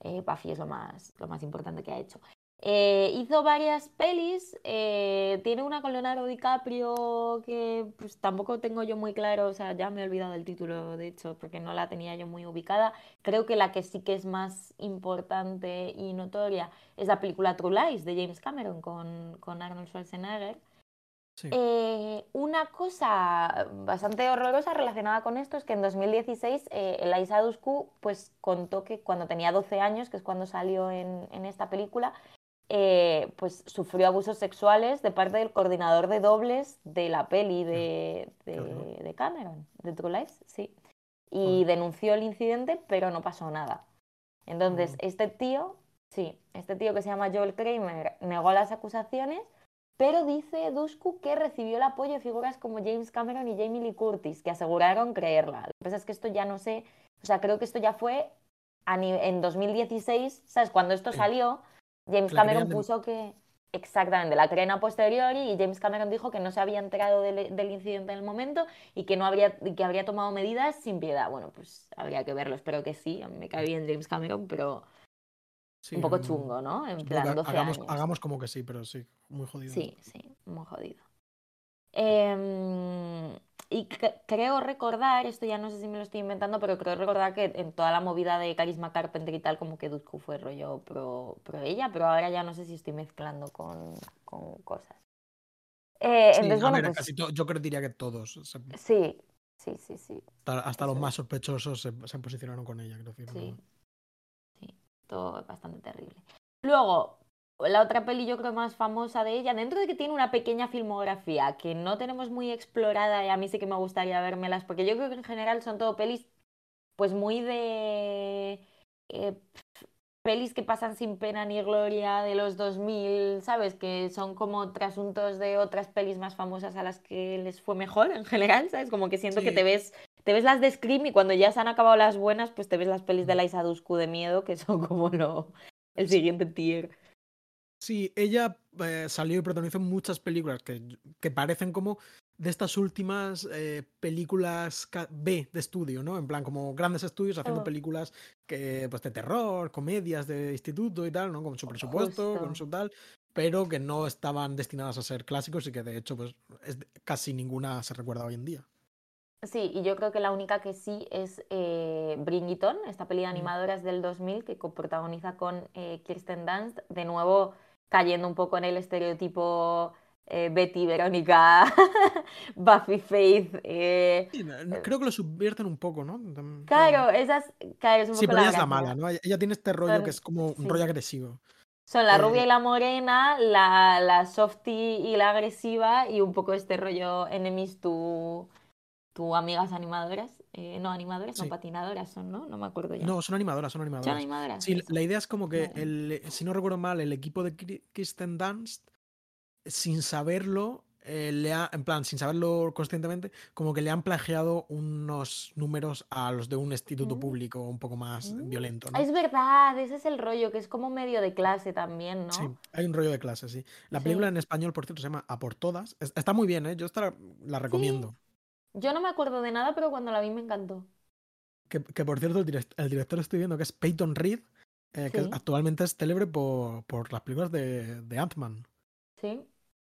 eh, Buffy es lo más, lo más importante que ha hecho. Eh, hizo varias pelis, eh, tiene una con Leonardo DiCaprio que pues tampoco tengo yo muy claro, o sea, ya me he olvidado del título, de hecho, porque no la tenía yo muy ubicada. Creo que la que sí que es más importante y notoria es la película True Lies de James Cameron con, con Arnold Schwarzenegger. Sí. Eh, una cosa bastante horrorosa relacionada con esto es que en 2016 eh, Eliza Dushku pues contó que cuando tenía 12 años, que es cuando salió en, en esta película, eh, pues sufrió abusos sexuales de parte del coordinador de dobles de la peli de, de, de Cameron, de True Lies, sí. Y denunció el incidente, pero no pasó nada. Entonces, Oh. este tío, sí, este tío que se llama Joel Kramer negó las acusaciones, pero dice Dushku que recibió el apoyo de figuras como James Cameron y Jamie Lee Curtis, que aseguraron creerla. Lo que pasa es que esto ya no sé, o sea, creo que esto ya fue en 2016, ¿sabes? Cuando esto salió, James La Cameron puso que... Exactamente, la creen a posteriori y James Cameron dijo que no se había enterado del, del incidente en el momento y que no habría, que habría tomado medidas sin piedad. Bueno, pues habría que verlo, espero que sí. A mí me cae bien James Cameron, pero Sí, un poco chungo, ¿no? En que plan, 12 hagamos, años. hagamos como que sí, pero sí, muy jodido. Sí, sí, muy jodido. Em, y cre- creo recordar, esto ya no sé si me lo estoy inventando, pero creo recordar que en toda la movida de Carisma Carpenter y tal, como que Dushku fue rollo pro, pro ella, pero ahora ya no sé si estoy mezclando con, con cosas. Eh, Sí, entonces, bueno, ver, pues casi yo creo diría que todos, se- sí, sí, sí, sí, hasta, hasta los más sospechosos se, se posicionaron con ella, quiero decir. Sí, no- todo es bastante terrible. Luego, la otra peli yo creo más famosa de ella, dentro de que tiene una pequeña filmografía que no tenemos muy explorada y a mí sí que me gustaría vérmelas, porque yo creo que en general son todo pelis pues muy de... eh, pelis que pasan sin pena ni gloria de los 2000, ¿sabes? Que son como trasuntos de otras pelis más famosas a las que les fue mejor en general, ¿sabes? Como que siento que te ves, te ves las de Scream y cuando ya se han acabado las buenas, pues te ves las pelis de Liza Dushku de miedo, que son como lo, el siguiente tier. Sí, ella eh, salió y protagonizó muchas películas que, que parecen como de estas últimas eh, películas B de estudio, ¿no? En plan, como grandes estudios haciendo Oh. películas que, pues, de terror, comedias de instituto y tal, ¿no? Con su presupuesto, con su tal, pero que no estaban destinadas a ser clásicos y que de hecho, pues, es casi ninguna se recuerda hoy en día. Sí, y yo creo que la única que sí es eh, Bring It On, esta peli de animadoras del 2000 que coprotagoniza con eh, Kirsten Dunst, de nuevo cayendo un poco en el estereotipo eh, Betty, Verónica, Buffy, Faith. eh, Sí, creo que lo subvierten un poco, ¿no? Claro, esas, claro, es un Sí, poco pero la ella es la mala, ¿no? Ella- tiene este rollo Son- que es como un sí. rollo agresivo. Son la rubia y la morena, la, la softie y la agresiva y un poco este rollo enemies to, to amigas animadoras. Eh, no, animadoras, no Sí. patinadoras son, ¿no? No me acuerdo ya. No, son animadoras, son ¿Son animadoras. Sí, Eso. la idea es como que, Vale. el, si no recuerdo mal, el equipo de Kri- Kirsten Dunst, sin saberlo, eh, le ha, en plan, sin saberlo conscientemente, como que le han plagiado unos números a los de un instituto Mm. público un poco más Mm. violento, ¿no? Es verdad, ese es el rollo, que es como medio de clase también, ¿no? Sí, hay un rollo de clase, sí. La Sí. película en español, por cierto, se llama A por todas. Es- Está muy bien, ¿eh? Yo esta la, la recomiendo. Yo no me acuerdo de nada, pero cuando la vi me encantó. Que, que, por cierto, el, direct- el director estoy viendo que es Peyton Reed, eh, que Sí. actualmente es célebre por, por las películas de, de Ant-Man. Sí,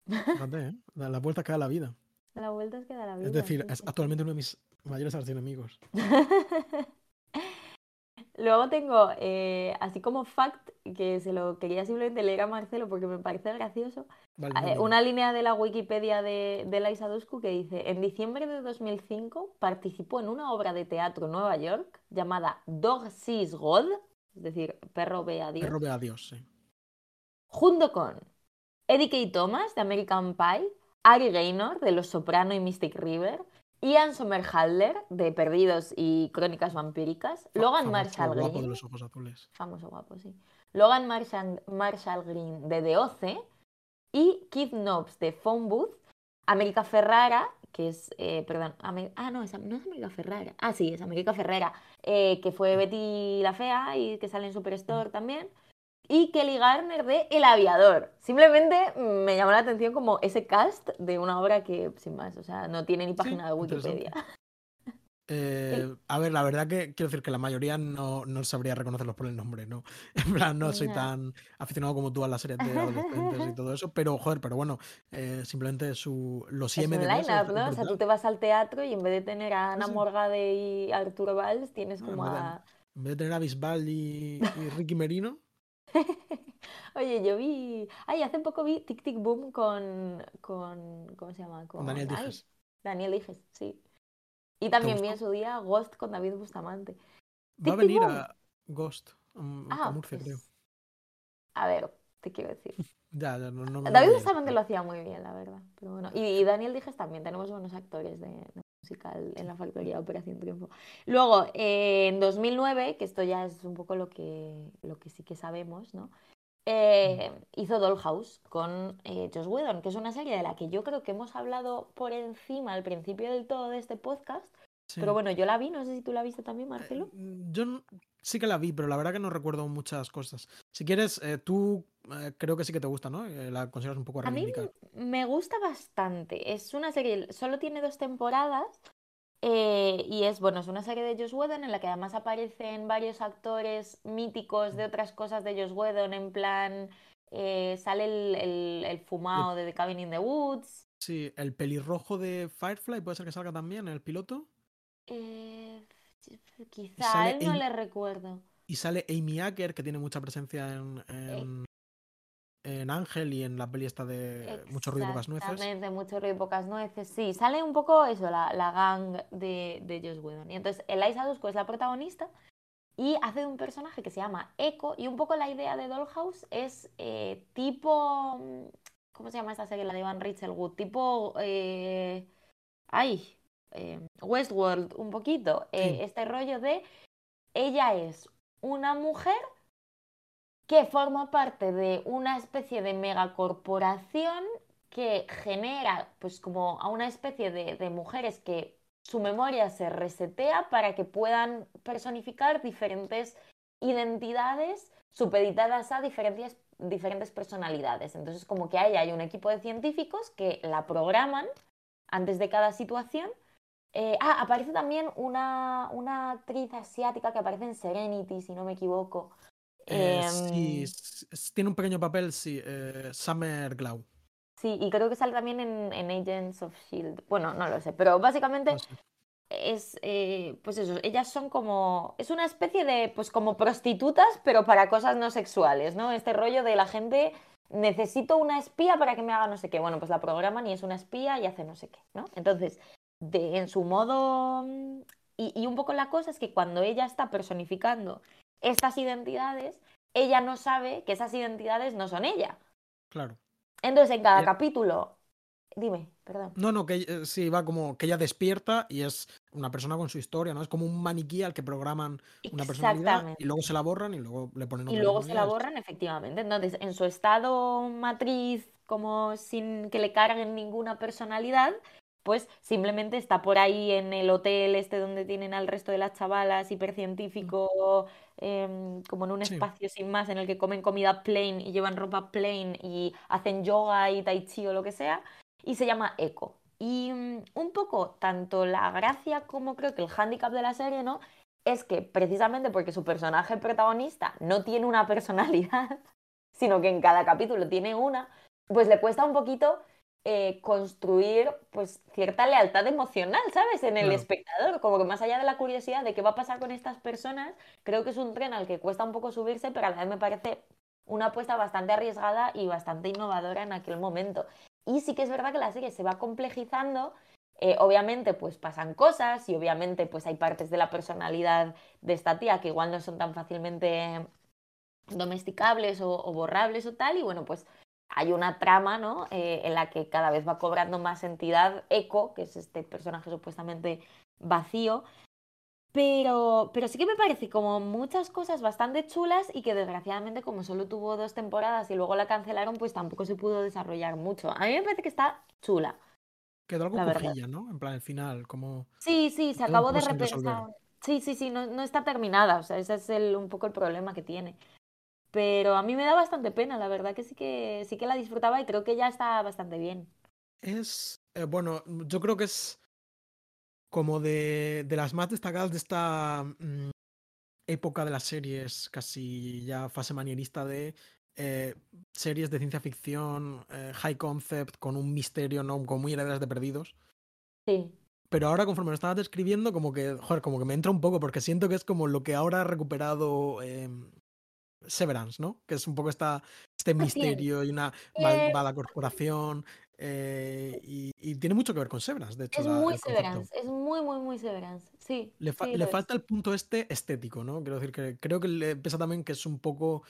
Fíjate, ¿eh? La, la vuelta que da la vida. la vuelta es que da la vida. Es decir, sí, es sí. actualmente uno de mis mayores archienemigos. Luego tengo, eh, así como fact, que se lo quería simplemente leer a Marcelo porque me parece gracioso, Vale, eh, una línea de la Wikipedia de, de Dushku que dice, en diciembre de 2005 participó en una obra de teatro en Nueva York llamada Dog Sees God, es decir, perro ve a Dios, Perro ve a Dios, sí. junto con Eddie K. Thomas de American Pie, Ari Gaynor de Los Soprano y Mystic River, Ian Somerhalder de Perdidos y Crónicas Vampíricas, Logan famoso Marshall guapo Green, de los ojos azules. famoso guapo, sí, Logan Marshall, Marshall Green de The OC y Keith Knobs de Phone Booth, América Ferrara, que es, eh, perdón, ah, no, es, no es América Ferrara, ah, sí, es América Ferrara, eh, que fue Betty la Fea y que sale en Superstore también, y Kelly Garner de El Aviador. Simplemente me llamó la atención como ese cast de una obra que, sin más, o sea, no tiene ni página de. Wikipedia. Eh, a ver, la verdad que quiero decir que la mayoría no, no sabría reconocerlos por el nombre, ¿no? En plan, no soy tan aficionado como tú a las series de adolescentes y todo eso, pero joder, pero bueno, eh, simplemente su, los Es un IMDb es- line-up, es ¿no? O sea, tú te vas al teatro y en vez de tener a Ana sí. Morgade y Arturo Valls, tienes No, en como de- a... En vez de tener a Bisbal y, y Ricky Merino, Oye, yo vi... Ay, hace poco vi Tic Tic Boom con... con... ¿Cómo se llama? con Daniel ay, Dijes. Daniel Dijes, sí. Y también vi en su día Ghost con David Bustamante. Va a venir a Ghost, um, a Ah, Murcia, creo. pues, A ver, te quiero decir. Ya, ya, no, no me David Bustamante lo hacía muy bien, la verdad. Pero bueno. Y, Daniel Dijes también, tenemos buenos actores de musical en la factoría Operación Triunfo. Luego, eh, en 2009, que esto ya es un poco lo que, lo que sí que sabemos, ¿no? Eh, hizo Dollhouse con eh, Joss Whedon, que es una serie de la que yo creo que hemos hablado por encima al principio del todo de este podcast. Sí. Pero bueno, yo la vi, no sé si tú la viste también, Eh, Marcelo. Yo n- sí que la vi, pero la verdad que no recuerdo muchas cosas. Si quieres, tú creo que sí que te gusta, ¿no? Eh, la consideras un poco a mí reivindicar. me gusta bastante. Es una serie, solo tiene dos temporadas. eh, y es, bueno, es una serie de Joss Whedon en la que además aparecen varios actores míticos de otras cosas de Joss Whedon, en plan, eh, sale el, el, el fumado de The Cabin in the Woods. Sí, el pelirrojo de Firefly puede ser que salga también en el piloto. eh, quizá sale a él no le recuerdo. Y sale Amy Acker, que tiene mucha presencia en, en, en Ángel y en la peli esta de Mucho ruido y pocas nueces. Exactamente, mucho ruido y pocas nueces. Sí, sale un poco eso, la, la gang de, de Joss Whedon. Y entonces Eliza Dushku es la protagonista y hace de un personaje que se llama Echo. Y un poco la idea de Dollhouse es eh, tipo. mm, ¿Cómo se llama esta serie? La de Van Rachel Wood. Tipo. eh, ay. eh, Westworld, un poquito. Sí. Este rollo de. Ella es una mujer que forma parte de una especie de megacorporación que genera pues como a una especie de, mujeres que su memoria se resetea para que puedan personificar diferentes identidades supeditadas a diferentes, diferentes personalidades. Entonces, como que ahí hay un equipo de científicos que la programan antes de cada situación. Eh, ah, aparece también una, una, actriz asiática que aparece en Serenity, si no me equivoco. Eh, sí, em, tiene un pequeño papel, sí, eh, Summer Glau. Sí, y creo que sale también en, en, Agents of Shield. Bueno, no lo sé, pero básicamente es, eh, pues eso, ellas son como, es una especie de, pues como prostitutas, pero para cosas no sexuales, ¿no? Este rollo de la gente, necesito una espía para que me haga no sé qué. Bueno, pues la programan y es una espía y hace no sé qué, ¿no? Entonces, de, en su modo, y, y un poco la cosa es que cuando ella está personificando estas identidades, ella no sabe que esas identidades no son ella. Claro. Entonces, en cada capítulo Dime, perdón. No, no, que eh, sí, va como que ella despierta y es una persona con su historia, ¿no? Es como un maniquí al que programan una personalidad y luego se la borran y luego le ponen otra Y luego se la borran, efectivamente. Entonces, en su estado matriz, como sin que le carguen ninguna personalidad, pues simplemente está por ahí en el hotel este donde tienen al resto de las chavalas hipercientífico, em, como en un espacio sin más, en el que comen comida plain y llevan ropa plain y hacen yoga y tai chi o lo que sea y se llama Echo. Y mm, un poco tanto la gracia como creo que el hándicap de la serie, ¿no? Es que precisamente porque su personaje protagonista no tiene una personalidad, sino que en cada capítulo tiene una, pues le cuesta un poquito eh, construir pues cierta lealtad emocional, ¿sabes? En el espectador, como que más allá de la curiosidad de qué va a pasar con estas personas, creo que es un tren al que cuesta un poco subirse, pero a la vez me parece una apuesta bastante arriesgada y bastante innovadora en aquel momento. Y sí que es verdad que la serie se va complejizando. Eh, obviamente, pues pasan cosas y obviamente, pues hay partes de la personalidad de esta tía que igual no son tan fácilmente domesticables o, borrables o tal. Y bueno, pues hay una trama, ¿no? Eh, en la que cada vez va cobrando más entidad Echo, que es este personaje supuestamente vacío, pero, pero sí que me parece como muchas cosas bastante chulas y que desgraciadamente como solo tuvo dos temporadas y luego la cancelaron, pues tampoco se pudo desarrollar mucho. A mí me parece que está chula. Quedó algo cojilla, ¿no? En plan, el final, como... Sí, sí, se acabó de repensar. Sí, sí, sí, no, no, está terminada, o sea, ese es el, un poco el problema que tiene. Pero a mí me da bastante pena, la verdad que sí que, sí que la disfrutaba y creo que ya está bastante bien. Es, eh, bueno, yo creo que es como de, de las más destacadas de esta mm, época de las series, casi ya fase manierista de eh, series de ciencia ficción, eh, high concept, con un misterio, ¿no? Como muy herederas de perdidos. Sí. Pero ahora, conforme lo estabas describiendo, como que, joder, como que me entra un poco, porque siento que es como lo que ahora ha recuperado em, Severance, ¿no? Que es un poco esta, este misterio y una malvada corporación. Eh, y, tiene mucho que ver con Severance, de hecho. Es muy Severance, es muy, muy, muy Severance. Sí. Le, falta el punto este estético, ¿no? Quiero decir que creo que le pesa también que es un poco.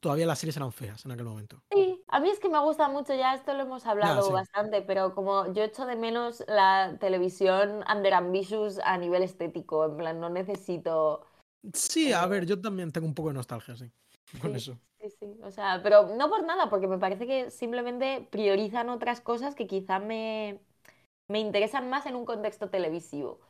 todavía las series eran feas en aquel momento. Sí, a mí es que me gusta mucho, ya esto lo hemos hablado bastante, pero como yo echo de menos la televisión under ambitious a nivel estético, en plan, no necesito. Sí, a ver, yo también tengo un poco de nostalgia, sí, con eso. Sí, sí, o sea, pero no por nada, porque me parece que simplemente priorizan otras cosas que quizá me, me interesan más en un contexto televisivo.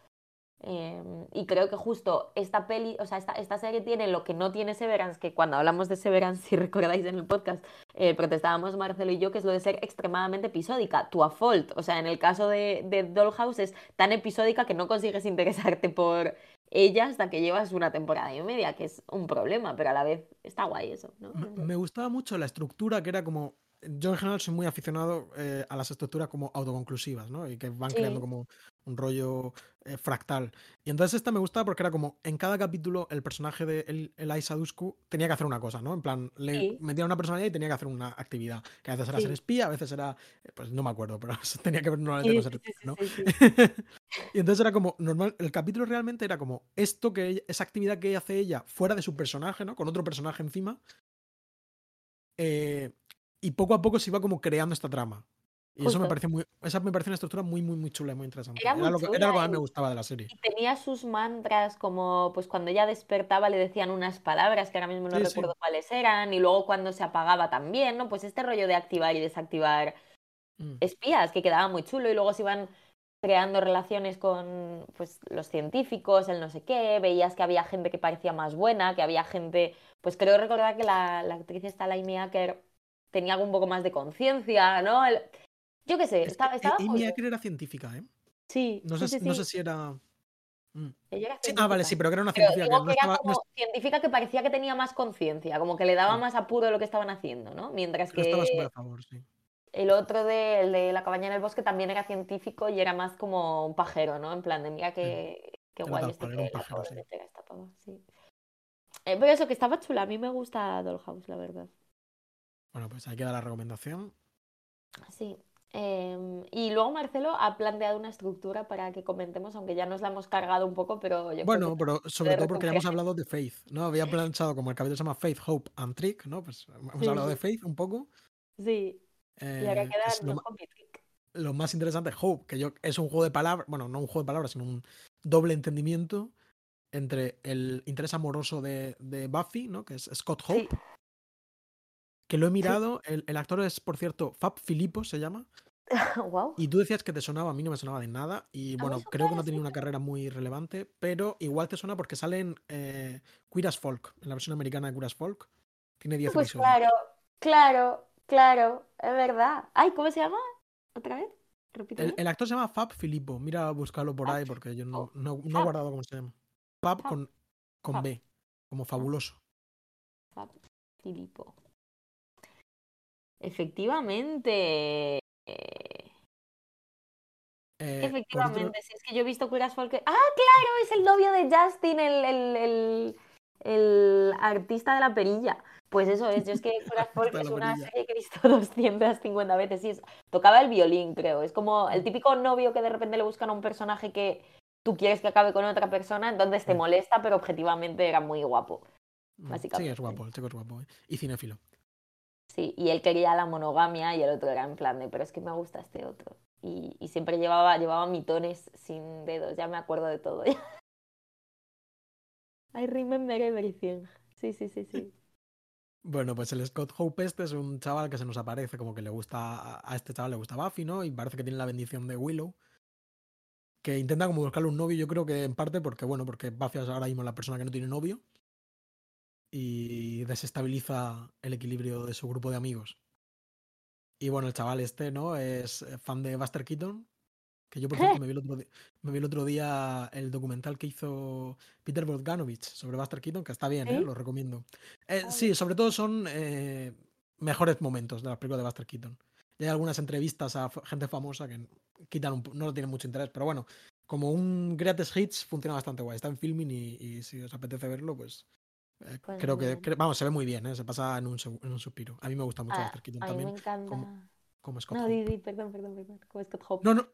Em, y creo que justo esta peli, o sea, esta, esta, serie tiene lo que no tiene Severance, que cuando hablamos de Severance, si recordáis en el podcast, eh, protestábamos Marcelo y yo, que es lo de ser extremadamente episódica, tu a fault. O sea, en el caso de, de Dollhouse es tan episódica que no consigues interesarte por ella hasta que llevas una temporada y media, que es un problema, pero a la vez está guay eso. ¿no? Me gustaba mucho la estructura que era como yo en general soy muy aficionado eh, a las estructuras como autoconclusivas, ¿no? Y que van creando como un rollo eh, fractal. Y entonces esta me gustaba porque era como en cada capítulo el personaje de el, Elisa Dusku tenía que hacer una cosa, ¿no? En plan, le metía una personalidad y tenía que hacer una actividad. Que a veces era ser espía, a veces era, eh, pues no me acuerdo, pero tenía que ver normalmente con ser espía, ¿no? y entonces era como, normal, el capítulo realmente era como esto que esa actividad que hace ella fuera de su personaje, ¿no? Con otro personaje encima. Eh, y poco a poco se iba como creando esta trama. Y eso me parece muy. Esa me parece una estructura muy, muy, muy chula y muy interesante. Era muy lo, que, era lo que más y- me gustaba de la serie. Y tenía sus mantras como, pues cuando ella despertaba le decían unas palabras que ahora mismo no Sí, sí. recuerdo cuáles eran, y luego cuando se apagaba también, ¿no? Pues este rollo de activar y desactivar Mm. espías, que quedaba muy chulo, y luego se iban creando relaciones con pues los científicos, el no sé qué, veías que había gente que parecía más buena, que había gente, pues creo recordar que la, la actriz esta, Acker, tenía algo un poco más de conciencia, ¿no? El- Yo qué sé, Es que estaba, estaba Amy chulo. Acker era científica, ¿eh? Sí, No sí, sé, sí, no sí. sé si era. Mm. Ella era Sí, ah, vale, sí, pero que era una científica que no que estaba. no como científica que parecía que tenía más conciencia, como que le daba Sí. más apuro lo que estaban haciendo, ¿no? Mientras no estaba súper que a favor, sí. el otro de, el de la cabaña en el bosque también era científico y era más como un pajero, ¿no? En plan de mira qué, qué Era guay cual, que pajero, de sí. esta pava, sí. Eh, pero eso, que estaba chula, a mí me gusta Dollhouse, la verdad. Bueno, pues ahí queda la recomendación. Sí. Em, y luego Marcelo ha planteado una estructura para que comentemos, aunque ya nos la hemos cargado un poco, pero yo creo Bueno, que pero sobre todo porque ya hemos hablado de Faith, ¿no? Había planchado como el capítulo se llama Faith, Hope and Trick, ¿no? Pues hemos Sí, hablado sí. de Faith un poco. Sí, y ahora eh, que es queda lo, no ma- Hope y Trick. lo más interesante, Hope, que yo es un juego de palabras, bueno, no un juego de palabras, sino un doble entendimiento entre el interés amoroso de, de Buffy, ¿no? Que es Scott Hope, Sí. Que lo he mirado, el, el actor es, por cierto, Fab Filippo se llama, wow. y tú decías que te sonaba, a mí no me sonaba de nada, y me bueno, suena creo que no ha tenido una carrera muy relevante, pero igual te suena porque sale en eh, Queer as Folk, en la versión americana de Queer as Folk, tiene 10 Pues episodios. claro, claro, claro, es verdad. Ay, ¿cómo se llama? ¿Otra vez? El, el actor se llama Fab Filippo, mira a buscarlo por Fab ahí porque yo no, no, no he guardado cómo se llama. Fab Fab. con, con Fab. B, como fabuloso. Fab Filippo. Efectivamente. eh, por otro- Efectivamente, si es que yo he visto Queer as Folk. ¡Ah, claro! Es el novio de Justin, el, el, el, el artista de la perilla. Pues eso es, yo es que Queer as Folk es una perilla. serie que he visto 250 veces. Sí, es- tocaba el violín, creo. Es como Mm. el típico novio que de repente le buscan a un personaje que tú quieres que acabe con otra persona, entonces te Sí. molesta, pero objetivamente era muy guapo. Mm, Sí, básicamente. es guapo, el chico es guapo. ¿eh? Y cinéfilo. Sí, y él quería la monogamia y el otro era en plan de, pero es que me gusta este otro. Y, siempre llevaba, llevaba mitones sin dedos, ya me acuerdo de todo. I remember everything. Sí, sí, sí, sí. Bueno, pues el Scott Hope este es un chaval que se nos aparece como que le gusta, a este chaval le gusta Buffy, ¿no? Y parece que tiene la bendición de Willow. Que intenta como buscarle un novio, yo creo que en parte porque, bueno, porque Buffy es ahora mismo la persona que no tiene novio. Y desestabiliza el equilibrio de su grupo de amigos. Y bueno, el chaval este, ¿no? Es eh, fan de Buster Keaton. Que yo, por cierto, me vi, el otro, di- me vi el otro día el documental que hizo Peter Bogdanovich sobre Buster Keaton, que está bien, ¿eh? Lo recomiendo. Eh, sí, sobre todo son eh, mejores momentos de las películas de Buster Keaton. Y hay algunas entrevistas a gente famosa que quitan un no tienen mucho interés, pero bueno, como un Greatest Hits funciona bastante guay. Está en filming y, y si os apetece verlo, pues eh, Pues creo que, vamos, se ve muy bien, ¿eh? se pasa en un, en un suspiro. A mí me gusta mucho Ah, Buster Keaton a mí me también, encanta. como, como Scott No, Hope. perdón, perdón, perdón. Como Scott Hope. No, no,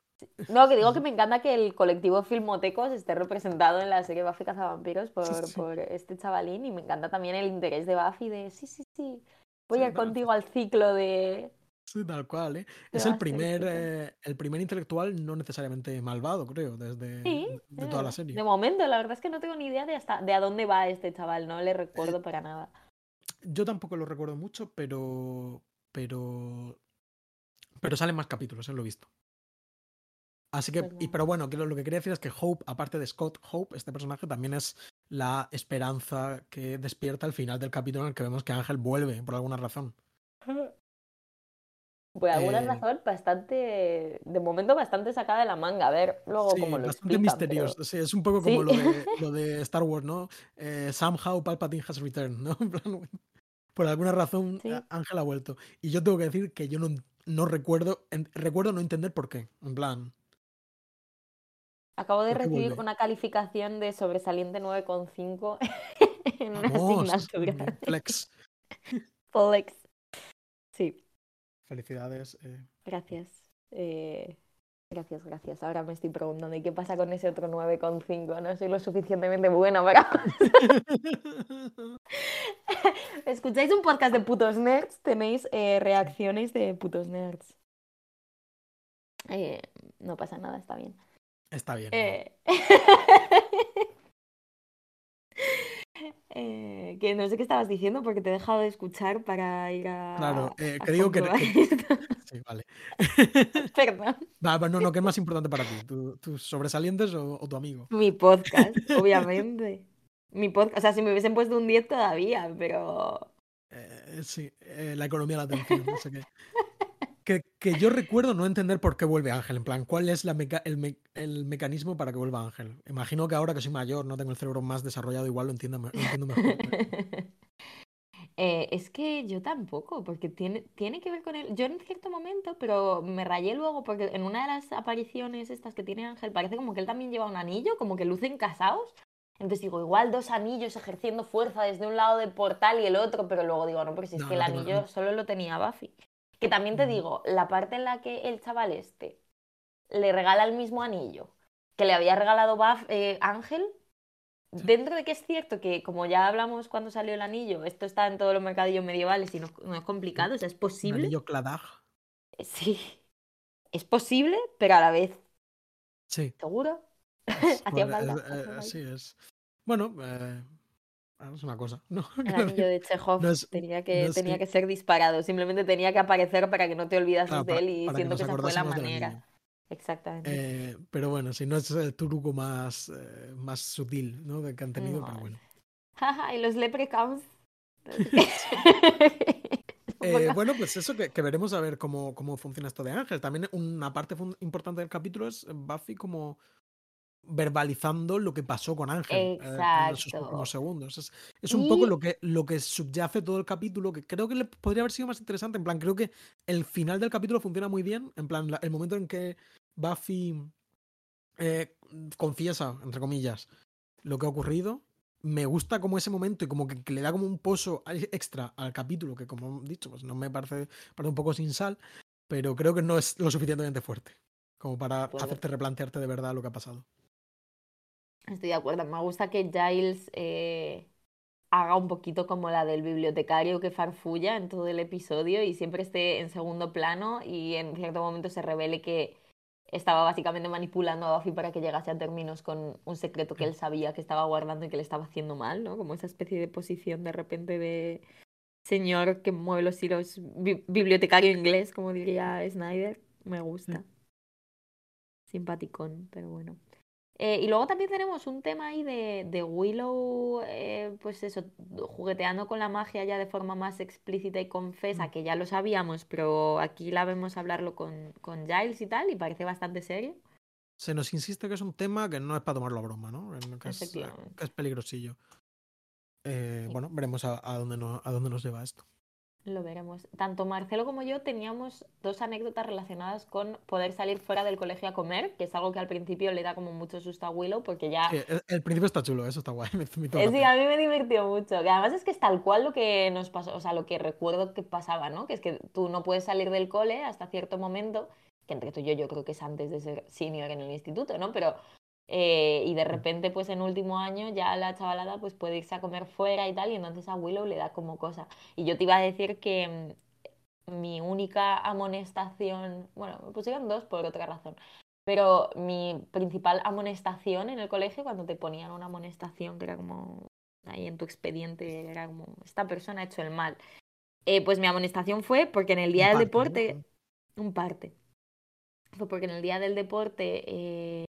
No, que digo que me encanta que el colectivo Filmotecos esté representado en la serie Buffy Cazavampiros por, Sí, sí. por este chavalín y me encanta también el interés de Buffy de sí, sí, sí, voy Sí, a ir no, contigo al ciclo de... Sí, tal cual, ¿eh? Es el primer, eh, el primer intelectual no necesariamente malvado, creo, desde Sí, de, toda la verdad. serie. De momento, la verdad es que no tengo ni idea de hasta de a dónde va este chaval, no le recuerdo para nada. Yo tampoco lo recuerdo mucho, pero. Pero. Pero salen más capítulos, eh, lo he visto. Así que. Pues y, pero bueno, que lo, lo que quería decir es que Hope, aparte de Scott Hope, este personaje también es la esperanza que despierta al final del capítulo en el que vemos que Ángel vuelve, por alguna razón. Por alguna Eh, razón bastante, de momento bastante sacada de la manga, a ver luego Sí, cómo lo bastante explican, pero misterioso. Sí, es un poco como Sí. lo, de, lo de Star Wars, ¿no? Eh, somehow Palpatine has returned, ¿no? Por alguna razón Sí. a- Ángel ha vuelto. Y yo tengo que decir que yo no, no recuerdo, en- recuerdo no entender por qué. En plan, acabo de ¿por qué recibir vuelve? una calificación de sobresaliente 9,5 en una Vamos, asignatura. flex. Flex. Sí, Felicidades. eh. gracias. Eh, gracias, gracias. Ahora me estoy preguntando, ¿y qué pasa con ese otro 9,5? No soy lo suficientemente buena para... ¿Escucháis un podcast de putos nerds? Tenéis eh, reacciones de putos nerds. No pasa nada, está bien. Está bien. eh, que no sé qué estabas diciendo porque te he dejado de escuchar para ir a. Claro, eh, a que digo que. Sí, vale. Perdón. Va, va, no, no, ¿qué es más importante para ti? ¿Tu- ¿Tus sobresalientes o, o tu amigo? Mi podcast, obviamente. Mi podcast, o sea, si me hubiesen puesto un 10 todavía, pero. Eh, sí, eh, la economía la atención, no sé qué. Que, que yo recuerdo no entender por qué vuelve Ángel, en plan, ¿cuál es la meca- el, me- el mecanismo para que vuelva Ángel? Imagino que ahora que soy mayor, no tengo el cerebro más desarrollado, igual lo entiendo, lo entiendo mejor. Eh, es que yo tampoco, porque tiene, tiene que ver con él. Yo en cierto momento, pero me rayé luego porque en una de las apariciones estas que tiene Ángel, parece como que él también lleva un anillo, como que lucen casados. Entonces digo, igual dos anillos ejerciendo fuerza desde un lado del portal y el otro, pero luego digo, no, porque si es que el no anillo solo lo tenía Buffy. Que también te digo, la parte en la que el chaval este le regala el mismo anillo que le había regalado Buff, eh, Ángel, dentro de que es cierto que, como ya hablamos cuando salió el anillo, esto está en todos los mercadillos medievales y no, no es complicado, o sea, es posible. anillo Cladag. Sí, es posible, pero a la vez, Sí. ¿seguro? es- Hacía falta, hacía eh, falta. sí, es. Bueno, eh, es una cosa. No, El anillo de Chekhov no es- tenía, que, no tenía que ser disparado, simplemente tenía que aparecer para que no te olvidases Claro, de él y que siento nos que, esa fue la manera. Exactamente. Eh, pero bueno, si no es el truco más, eh, más sutil ¿no? que han tenido, pero bueno. Jaja, y los leprechauns. Eh, bueno, pues eso que, que veremos a ver cómo, cómo funciona esto de Ángel. También una parte importante del capítulo es Buffy como verbalizando lo que pasó con Ángel eh, en sus últimos segundos. Es, es un poco lo que, lo que subyace todo el capítulo, que creo que le podría haber sido más interesante. En plan, creo que el final del capítulo funciona muy bien. En plan, la- el momento en que Buffy eh, confiesa, entre comillas, lo que ha ocurrido. Me gusta como ese momento y como que, que le da como un pozo extra al capítulo, que como he dicho, pues no me parece, parece un poco sin sal, pero creo que no es lo suficientemente fuerte como para acuerdo. hacerte replantearte de verdad lo que ha pasado. Estoy de acuerdo. Me gusta que Giles eh, haga un poquito como la del bibliotecario que farfulla en todo el episodio y siempre esté en segundo plano y en cierto momento se revele que estaba básicamente manipulando a Buffy para que llegase a términos con un secreto que él sabía que estaba guardando y que le estaba haciendo mal, ¿no? Como esa especie de posición de repente de señor que mueve los hilos, bi- bibliotecario inglés, como diría Snyder. Me gusta. Simpaticón, pero bueno. Eh, y luego también tenemos un tema ahí de, de Willow, eh, pues eso, jugueteando con la magia ya de forma más explícita y confesa, Mm. que ya lo sabíamos, pero aquí la vemos hablarlo con, con Giles y tal, y parece bastante serio. Se nos insiste que es un tema que no es para tomarlo a broma, ¿no? Que es, eh, que es peligrosillo. Eh, Sí. bueno, veremos a, a dónde nos, a dónde nos lleva esto. Lo veremos. Tanto Marcelo como yo teníamos dos anécdotas relacionadas con poder salir fuera del colegio a comer, que es algo que al principio le da como mucho susto a Willow, porque ya Sí, el, el principio está chulo, eso está guay. me- Sí, a mí me divirtió mucho. Que además es que es tal cual lo que nos pasó, o sea, lo que recuerdo que pasaba, ¿no? Que es que tú no puedes salir del cole hasta cierto momento, que entre tú y yo yo creo que es antes de ser senior en el instituto, ¿no? Pero, eh, y de repente, pues en último año ya la chavalada pues puede irse a comer fuera y tal, y entonces a Willow le da como cosa. Y yo te iba a decir que mm, mi única amonestación, bueno, me pusieron dos por otra razón. Pero mi principal amonestación en el colegio, cuando te ponían una amonestación que era como ahí en tu expediente, era como, esta persona ha hecho el mal. Eh, pues mi amonestación fue porque en el día Un del parte, ¿no? deporte, un parte, fue porque en el día del deporte, eh,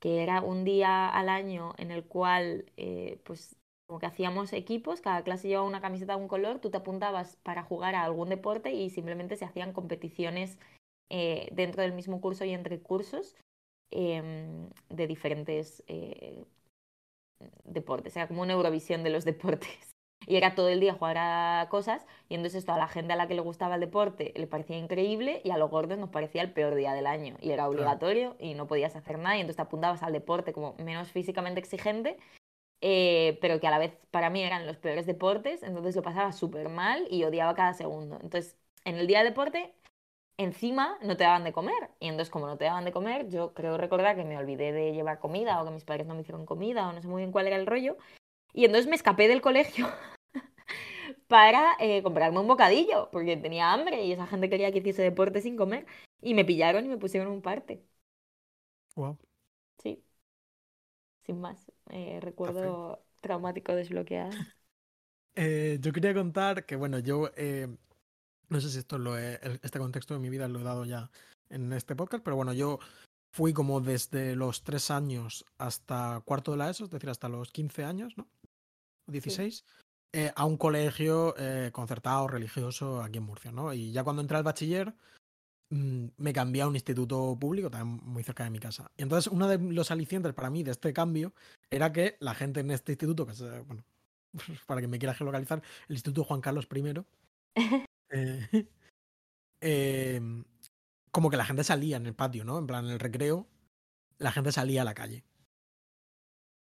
que era un día al año en el cual, eh, pues como que hacíamos equipos, cada clase llevaba una camiseta de un color, tú te apuntabas para jugar a algún deporte y simplemente se hacían competiciones eh, dentro del mismo curso y entre cursos em, de diferentes eh, deportes. Era como una Eurovisión de los deportes. Y era todo el día jugar a cosas y entonces esto a la gente a la que le gustaba el deporte le parecía increíble y a los gordos nos parecía el peor día del año. Y era obligatorio y no podías hacer nada y entonces te apuntabas al deporte como menos físicamente exigente eh, pero que a la vez para mí eran los peores deportes, entonces lo pasaba súper mal y odiaba cada segundo. Entonces, en el día del deporte, encima no te daban de comer. Y entonces, como no te daban de comer, yo creo recordar que me olvidé de llevar comida o que mis padres no me hicieron comida o no sé muy bien cuál era el rollo. Y entonces me escapé del colegio para eh, comprarme un bocadillo, porque tenía hambre y esa gente quería que hiciese deporte sin comer. Y me pillaron y me pusieron un parte. Wow. Sí. Sin más. Eh, recuerdo traumático desbloqueado. Eh, yo quería contar que, bueno, yo no sé si esto lo he, este contexto de mi vida lo he dado ya en este podcast, pero bueno, yo fui como desde los tres años hasta cuarto de la ESO, es decir, hasta los 15 años, ¿no? 16, eh, a un colegio eh, concertado, religioso, aquí en Murcia, ¿no? Y ya cuando entré al bachiller, mm, me cambié a un instituto público, también muy cerca de mi casa. Y entonces, uno de los alicientes para mí de este cambio era que la gente en este instituto, que es, eh, bueno, para que me quiera geolocalizar, el Instituto Juan Carlos I, eh, em, como que la gente salía en el patio, ¿no? En plan, en el recreo, la gente salía a la calle.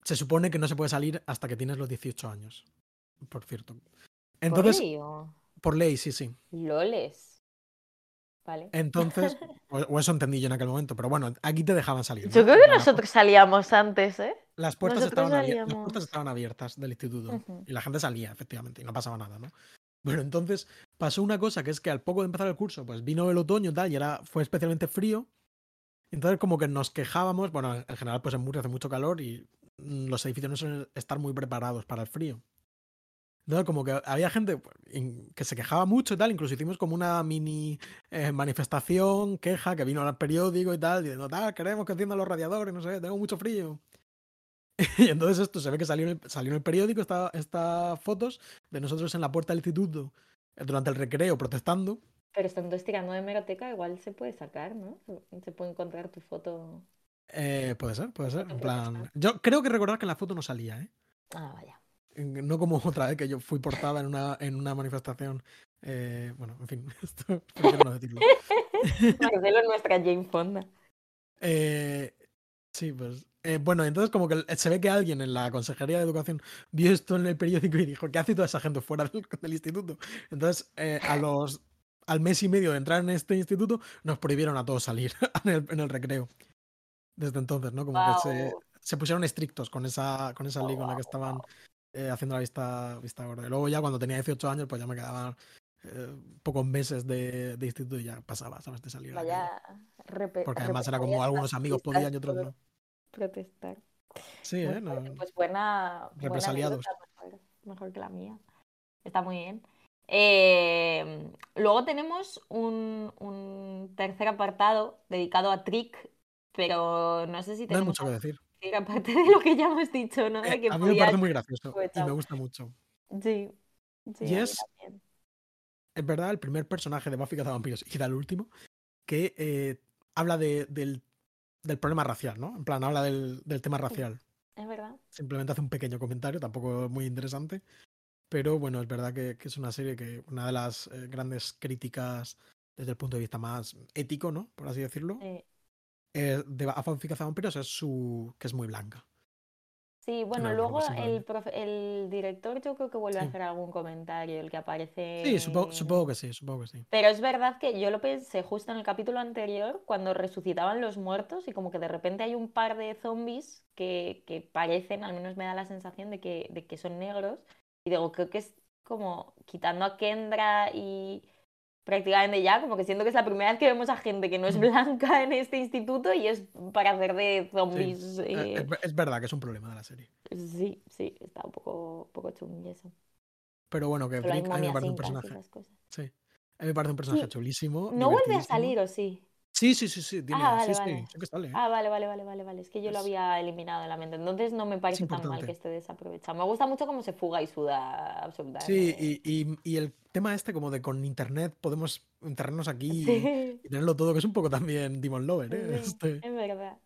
Se supone que no se puede salir hasta que tienes los 18 años, por cierto. Entonces, ¿Por ley o- por ley, sí, sí. Loles. Vale. Entonces, o, o eso entendí yo en aquel momento, pero bueno, aquí te dejaban salir. ¿no? Yo creo que nosotros salíamos antes, ¿eh? Las puertas, estaban abier- las puertas estaban abiertas del instituto y la gente salía, efectivamente, y no pasaba nada, ¿no? Bueno, entonces pasó una cosa que es que al poco de empezar el curso, pues vino el otoño y tal, y era, fue especialmente frío. Entonces, como que nos quejábamos, bueno, en general, pues en Murcia hace mucho calor y los edificios no suelen estar muy preparados para el frío. Entonces, como que había gente pues, que se quejaba mucho y tal, incluso hicimos como una mini eh, manifestación, queja, que vino al periódico y tal, diciendo, tal, queremos que enciendan los radiadores, no sé, tengo mucho frío. Y entonces esto se ve que salió en el, salió en el periódico esta, esta fotos de nosotros en la puerta del instituto eh, durante el recreo protestando. Pero estando estirando de hemeroteca, igual se puede sacar, ¿no? Se puede encontrar tu foto. Eh, puede ser, puede ser. En plan, yo creo que recordar que en la foto no salía, ¿eh? Ah, vaya. No como otra vez que yo fui portada en una, en una manifestación. eh, bueno, en fin, esto prefiero no decirlo. Marcelo es nuestra Jane Fonda. Eh, sí, pues. eh, bueno, entonces como que se ve que alguien en la Consejería de Educación vio esto en el periódico y dijo, ¿qué hace toda esa gente fuera del, del instituto? Entonces, eh, a los, al mes y medio de entrar en este instituto, nos prohibieron a todos salir en el, en el recreo. Desde entonces, ¿no? Como que se, pusieron estrictos con esa, con esa ley con la que estaban eh, haciendo la vista, vista gorda. Y luego ya cuando tenía 18 años, pues ya me quedaban eh, pocos meses de, de instituto y ya pasaba, ¿sabes? De salir a la calle. Vaya. Porque además era como algunos amigos podían y otros no. Protestar. Sí, Muy ¿eh? No- Pues buena, Represaliados. mejor, mejor que la mía. Está muy bien. Eh, luego tenemos un, un tercer apartado dedicado a Trick, pero no sé si no hay tenemos mucho que decir. aparte de lo que ya hemos dicho, ¿no? De Eh, a mí me parece muy gracioso y me gusta mucho. Sí, sí, Y es-. Es verdad, el primer personaje de Buffy Cazavampiros y era el último que eh, habla de- del, del problema racial, ¿no? En plan, habla del, del tema racial. Es verdad. Simplemente hace un pequeño comentario, tampoco muy interesante. Pero bueno, es verdad que, que es una serie que una de las eh, grandes críticas desde el punto de vista más ético, ¿no? Por así decirlo, Sí. Eh, de Buffy Cazavampiros es su que es muy blanca. Sí, bueno, luego el, profe- el director yo creo que vuelve a hacer algún comentario, el que aparece. Sí, supongo, supongo que sí, supongo que sí. Pero es verdad que yo lo pensé justo en el capítulo anterior, cuando resucitaban los muertos y como que de repente hay un par de zombies que, que parecen, al menos me da la sensación de que, de que son negros. Y digo, creo que es como quitando a Kendra y prácticamente ya, como que siento que es la primera vez que vemos a gente que no es Mm. blanca en este instituto y es para hacer de zombies. Eh, eh, Es, ver- es verdad que es un problema de la serie. Sí, sí, está un poco, poco chungi eso. Pero bueno, que Brick a mí me parece un personaje. Sí. A mí me parece un personaje Sí, chulísimo. ¿No vuelve a salir o sí? Sí, sí, sí, sí. Tiene, Ah, vale, sí, vale. sí, sí que sale. ¿eh? Ah, vale, vale, vale, vale, vale. Es que yo lo Es- había eliminado de la mente. Entonces no me parece tan mal importante. que esté desaprovechado. Me gusta mucho cómo se fuga y suda Sí, absolutamente. y, y- y el tema este como de con internet podemos enterrarnos aquí y, Sí, y tenerlo todo, que es un poco también Demon Lover, ¿eh? sí, Este, es verdad.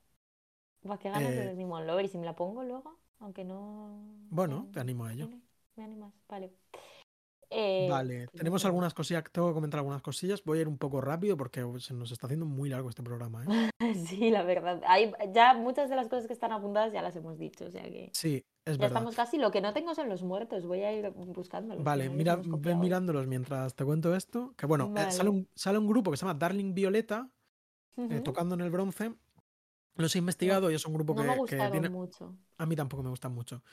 Buah, qué ganas de Eh, Demon Lover. Y si me la pongo luego, aunque no. bueno, no- te animo a ello. Vale, me animas, vale. Eh, Vale, tenemos algunas cosillas, tengo que comentar algunas cosillas. Voy a ir un poco rápido porque se nos está haciendo muy largo este programa, ¿eh? Sí, la verdad. Hay, ya muchas de las cosas que están apuntadas ya las hemos dicho, o sea que Sí, es ya verdad. estamos casi. Lo que no tengo son los muertos, voy a ir buscándolos. Vale, mira, ven mirándolos mientras te cuento esto. Que bueno, eh, sale, un, sale un grupo que se llama Darling Violeta, tocando en el bronce. Los he investigado y es un grupo No que, me que tiene, mucho. A mí tampoco me gustan mucho.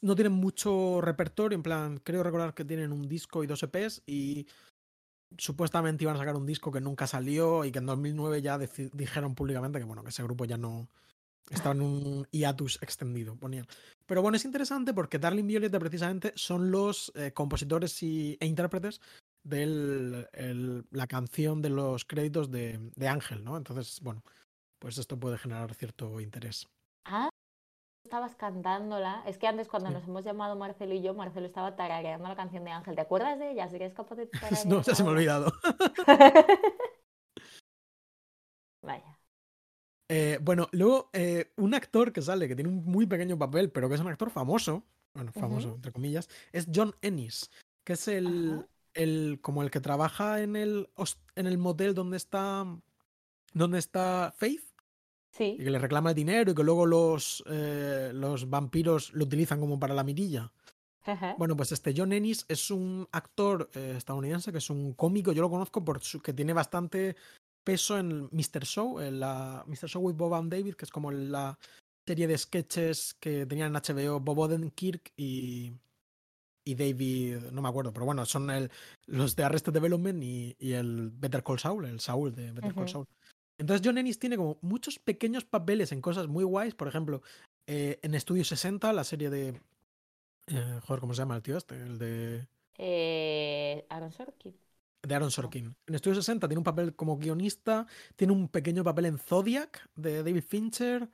No tienen mucho repertorio, en plan, creo recordar que tienen un disco y dos EPs y supuestamente iban a sacar un disco que nunca salió y que en 2009 ya dijeron públicamente que bueno, que ese grupo ya no estaba en un hiatus extendido. Pero bueno, es interesante porque Darling Violet precisamente son los eh, compositores y, e intérpretes de la canción de los créditos de, de Ángel, ¿no? Entonces, bueno, pues esto puede generar cierto interés. Ah, estabas cantándola. Es que antes cuando nos hemos llamado Marcelo y yo, Marcelo estaba tarareando la canción de Ángel. ¿Te acuerdas de ella? ¿Si eres capaz de No, ya se me ha olvidado. Vaya. Eh, bueno, luego eh, un actor que sale, que tiene un muy pequeño papel, pero que es un actor famoso, bueno, famoso, entre comillas, es John Ennis, que es el, el, como el que trabaja en el, en el motel donde está, donde está Faith. Sí. Y que le reclama el dinero y que luego los, eh, los vampiros lo utilizan como para la mirilla. Bueno, pues este John Ennis es un actor estadounidense que es un cómico, yo lo conozco por que tiene bastante peso en Mr. Show, en la Mr. Show with Bob and David, que es como la serie de sketches que tenían en HBO Bob Odenkirk y, y David, no me acuerdo, pero bueno, son el, los de Arrested Development y, y, el Better Call Saul, el Saul de Better Call Saul. Entonces John Ennis tiene como muchos pequeños papeles en cosas muy guays, por ejemplo, eh, en Estudio 60, la serie de... Eh, joder, ¿cómo se llama el tío este? El de... Eh, Aaron Sorkin de Aaron Sorkin. En Estudio 60 tiene un papel como guionista, tiene un pequeño papel en Zodiac de David Fincher,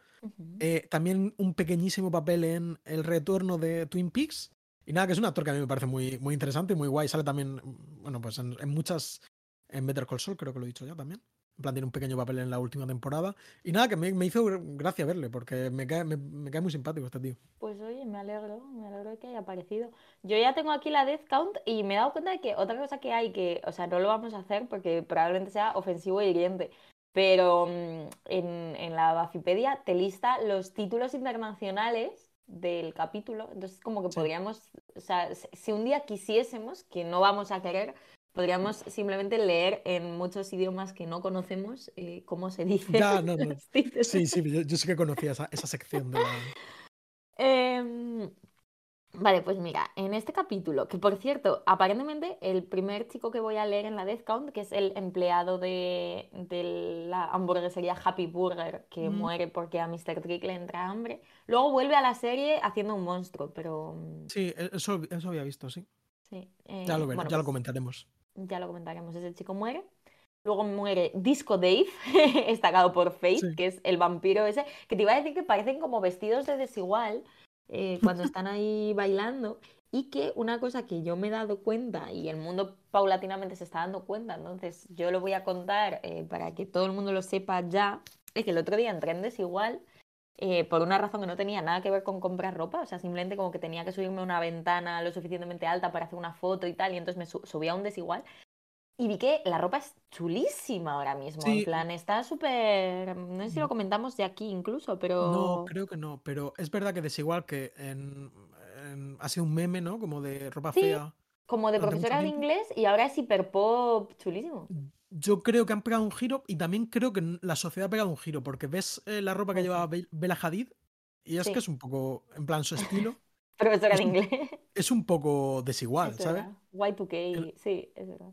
también un pequeñísimo papel en El retorno de Twin Peaks. Y nada, que es un actor que a mí me parece muy, muy interesante y muy guay. Sale también, bueno, pues en, en muchas, en Better Call Saul, creo que lo he dicho ya también. En plan, tiene un pequeño papel en la última temporada. Y nada, que me, me hizo gracia verle, porque me cae, me, cae, muy simpático este tío. Pues oye, me alegro, me alegro de que haya aparecido. Yo ya tengo aquí la Death Count y me he dado cuenta de que otra cosa que hay que, o sea, no lo vamos a hacer porque probablemente sea ofensivo e hiriente. Pero mm, en, en la Bafipedia te lista los títulos internacionales del capítulo. Entonces, como que podríamos, o sea, si un día quisiésemos, que no vamos a querer, podríamos simplemente leer en muchos idiomas que no conocemos eh, cómo se dice. Ya, no, no. Sí, sí, yo, sí que conocía esa, esa sección de la... eh, vale, pues mira, en este capítulo, que por cierto, aparentemente el primer chico que voy a leer en la Death Count, que es el empleado de, de la hamburguesería Happy Burger, que muere porque a Mr. Trick le entra hambre, luego vuelve a la serie haciendo un monstruo, pero... Mm, sí, e, eso, eso había visto, sí. Sí, ya lo, ya lo pues comentaremos ya lo comentaremos, ese chico muere. Luego muere Disco Dave, destacado por Faith, que es el vampiro ese, que te iba a decir que parecen como vestidos de desigual eh, cuando están ahí bailando. Y que una cosa que yo me he dado cuenta y el mundo paulatinamente se está dando cuenta, entonces yo lo voy a contar eh, para que todo el mundo lo sepa ya, es que el otro día entré en desigual eh, por una razón que no tenía nada que ver con comprar ropa, o sea, simplemente como que tenía que subirme a una ventana lo suficientemente alta para hacer una foto y tal, y entonces me subí a un desigual. Y vi que la ropa es chulísima ahora mismo, en plan, está súper... No sé si lo comentamos de aquí incluso, pero... No, creo que no, pero es verdad que desigual que en, ha sido un meme, ¿no? Como de ropa fea. Como de profesora de inglés y ahora es hiper pop chulísimo yo creo que han pegado un giro y también creo que la sociedad ha pegado un giro, porque ves eh, la ropa que lleva Bella Hadid y es que es un poco, en plan, su estilo. Profesora de inglés. Es un poco desigual, ¿sabes? Y2K, sí, es verdad.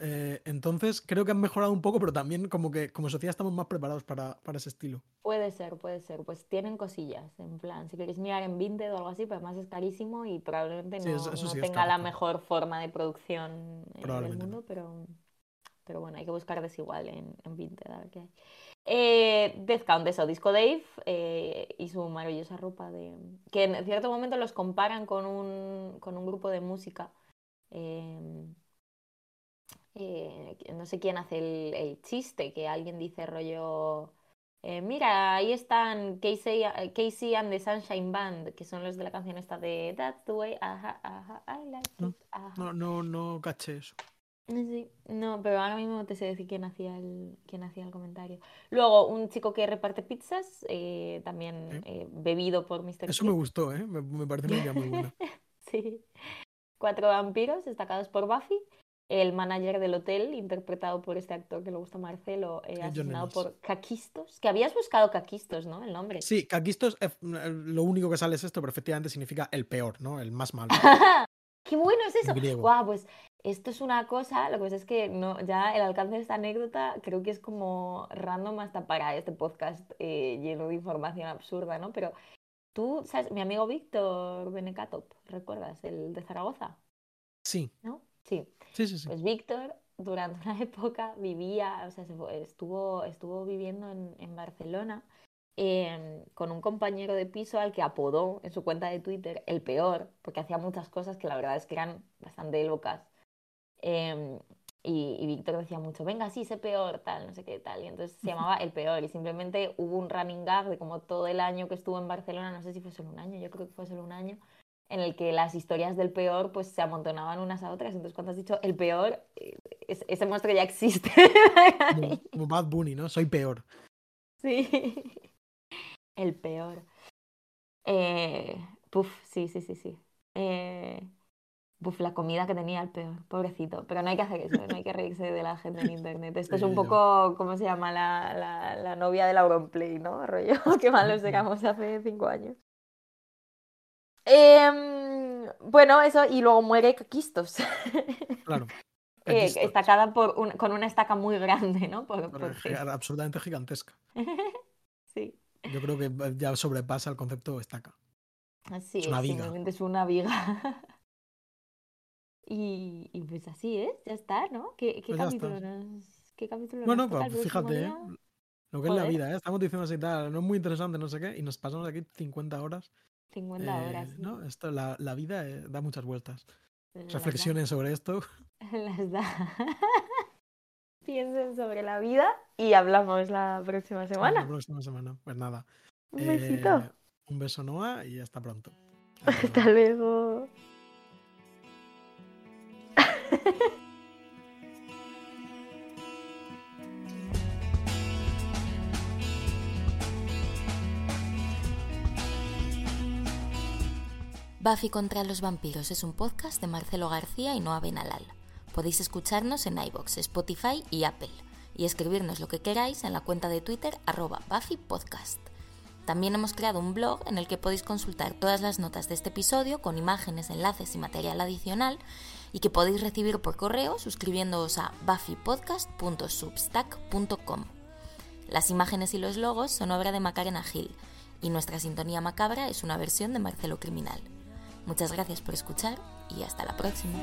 Eh, entonces creo que han mejorado un poco, pero también como que como sociedad estamos más preparados para, para, ese estilo. Puede ser, puede ser. Pues tienen cosillas, en plan, si queréis mirar en Vinted o algo así, pues más es carísimo y probablemente no, tenga la mejor forma de producción en el mundo, pero pero bueno, hay que buscar desigual en, en Vinted a ver qué hay. Eh, Death Count, eso, Disco Dave eh, y su maravillosa ropa de... que en cierto momento los comparan con un, con un grupo de música. Em, eh, no sé quién hace el, el, chiste, que alguien dice rollo... Eh, mira, ahí están Casey, Casey, and the Sunshine Band, que son los de la canción esta de That's the way, ajá, ajá, I like it, No, no, no caché eso. Sí, no, pero ahora mismo te sé decir quién hacía el, quién hacía el comentario. Luego, un chico que reparte pizzas, eh, también eh, bebido por Mr. Eso me gustó, ¿eh? Me, me parece una idea muy buena. sí. Cuatro vampiros destacados por Buffy. El manager del hotel, interpretado por este actor que le gusta a Marcelo, eh, asesinado por Caquistos. Que habías buscado Caquistos, ¿no? El nombre. Sí, Caquistos, lo único que sale es esto, pero efectivamente significa el peor, ¿no? El más malo. ¡Qué bueno es eso! Guau, pues Esto es una cosa, lo que pasa es que no, ya el alcance de esta anécdota creo que es como random hasta para este podcast eh, lleno de información absurda, ¿no? Pero tú, ¿sabes? Mi amigo Víctor Benecatop, ¿recuerdas? El de Zaragoza. Sí. ¿No? Sí. Sí, sí, sí. Pues Víctor durante una época vivía, o sea, estuvo, estuvo viviendo en, en Barcelona Em, con un compañero de piso al que apodó en su cuenta de Twitter el peor, porque hacía muchas cosas que la verdad es que eran bastante locas. Em, y, Víctor decía mucho, venga, sí, sé peor, tal, no sé qué, tal. Y entonces se llamaba El Peor. Y simplemente hubo un running gag de como todo el año que estuvo en Barcelona, no sé si fue solo un año, yo creo que fue solo un año, en el que las historias del peor pues se amontonaban unas a otras. Entonces cuando has dicho El Peor, eh, ese monstruo ya existe. como Bad Bunny, ¿no? Soy peor. Sí el peor. Eh, puf, sí, sí, sí, sí. Eh, puf, la comida que tenía el peor, pobrecito. Pero no hay que hacer eso, no hay que reírse de la gente en internet. Esto es un poco, ¿cómo se llama? La, la, la novia del Auronplay, ¿no? Rollo, qué malos éramos hace cinco años. Eh, bueno, eso, y luego muere Caquistos. Claro. Eh, estacada por un, con una estaca muy grande, ¿no? Por, por, absolutamente gigantesca. sí. Yo creo que ya sobrepasa el concepto estaca. Así es, una viga. es una viga. Y, y, pues así es, ya está, ¿no? ¿Qué, qué pues capítulo nos, ¿Qué capítulo Bueno, pues fíjate, ¿eh? lo que es la vida, ¿eh? Estamos diciendo así tal, no es muy interesante, no sé qué, y nos pasamos aquí 50 horas. 50 eh, horas. ¿no? Esto, la, la vida eh, da muchas vueltas. Reflexiones sobre esto. Las da. Piensen sobre la vida y hablamos la próxima semana. La próxima semana. Pues nada. Un besito. Eh, un beso, Noah, y hasta pronto. Hasta luego. Buffy contra los vampiros es un podcast de Marcelo García y Noah Benalal. Podéis escucharnos en iBox, Spotify y Apple y escribirnos lo que queráis en la cuenta de Twitter arroba BuffyPodcast. También hemos creado un blog en el que podéis consultar todas las notas de este episodio con imágenes, enlaces y material adicional y que podéis recibir por correo suscribiéndoos a buffypodcast.substack.com. Las imágenes y los logos son obra de Macarena Gil y nuestra sintonía macabra es una versión de Marcelo Criminal. Muchas gracias por escuchar y hasta la próxima.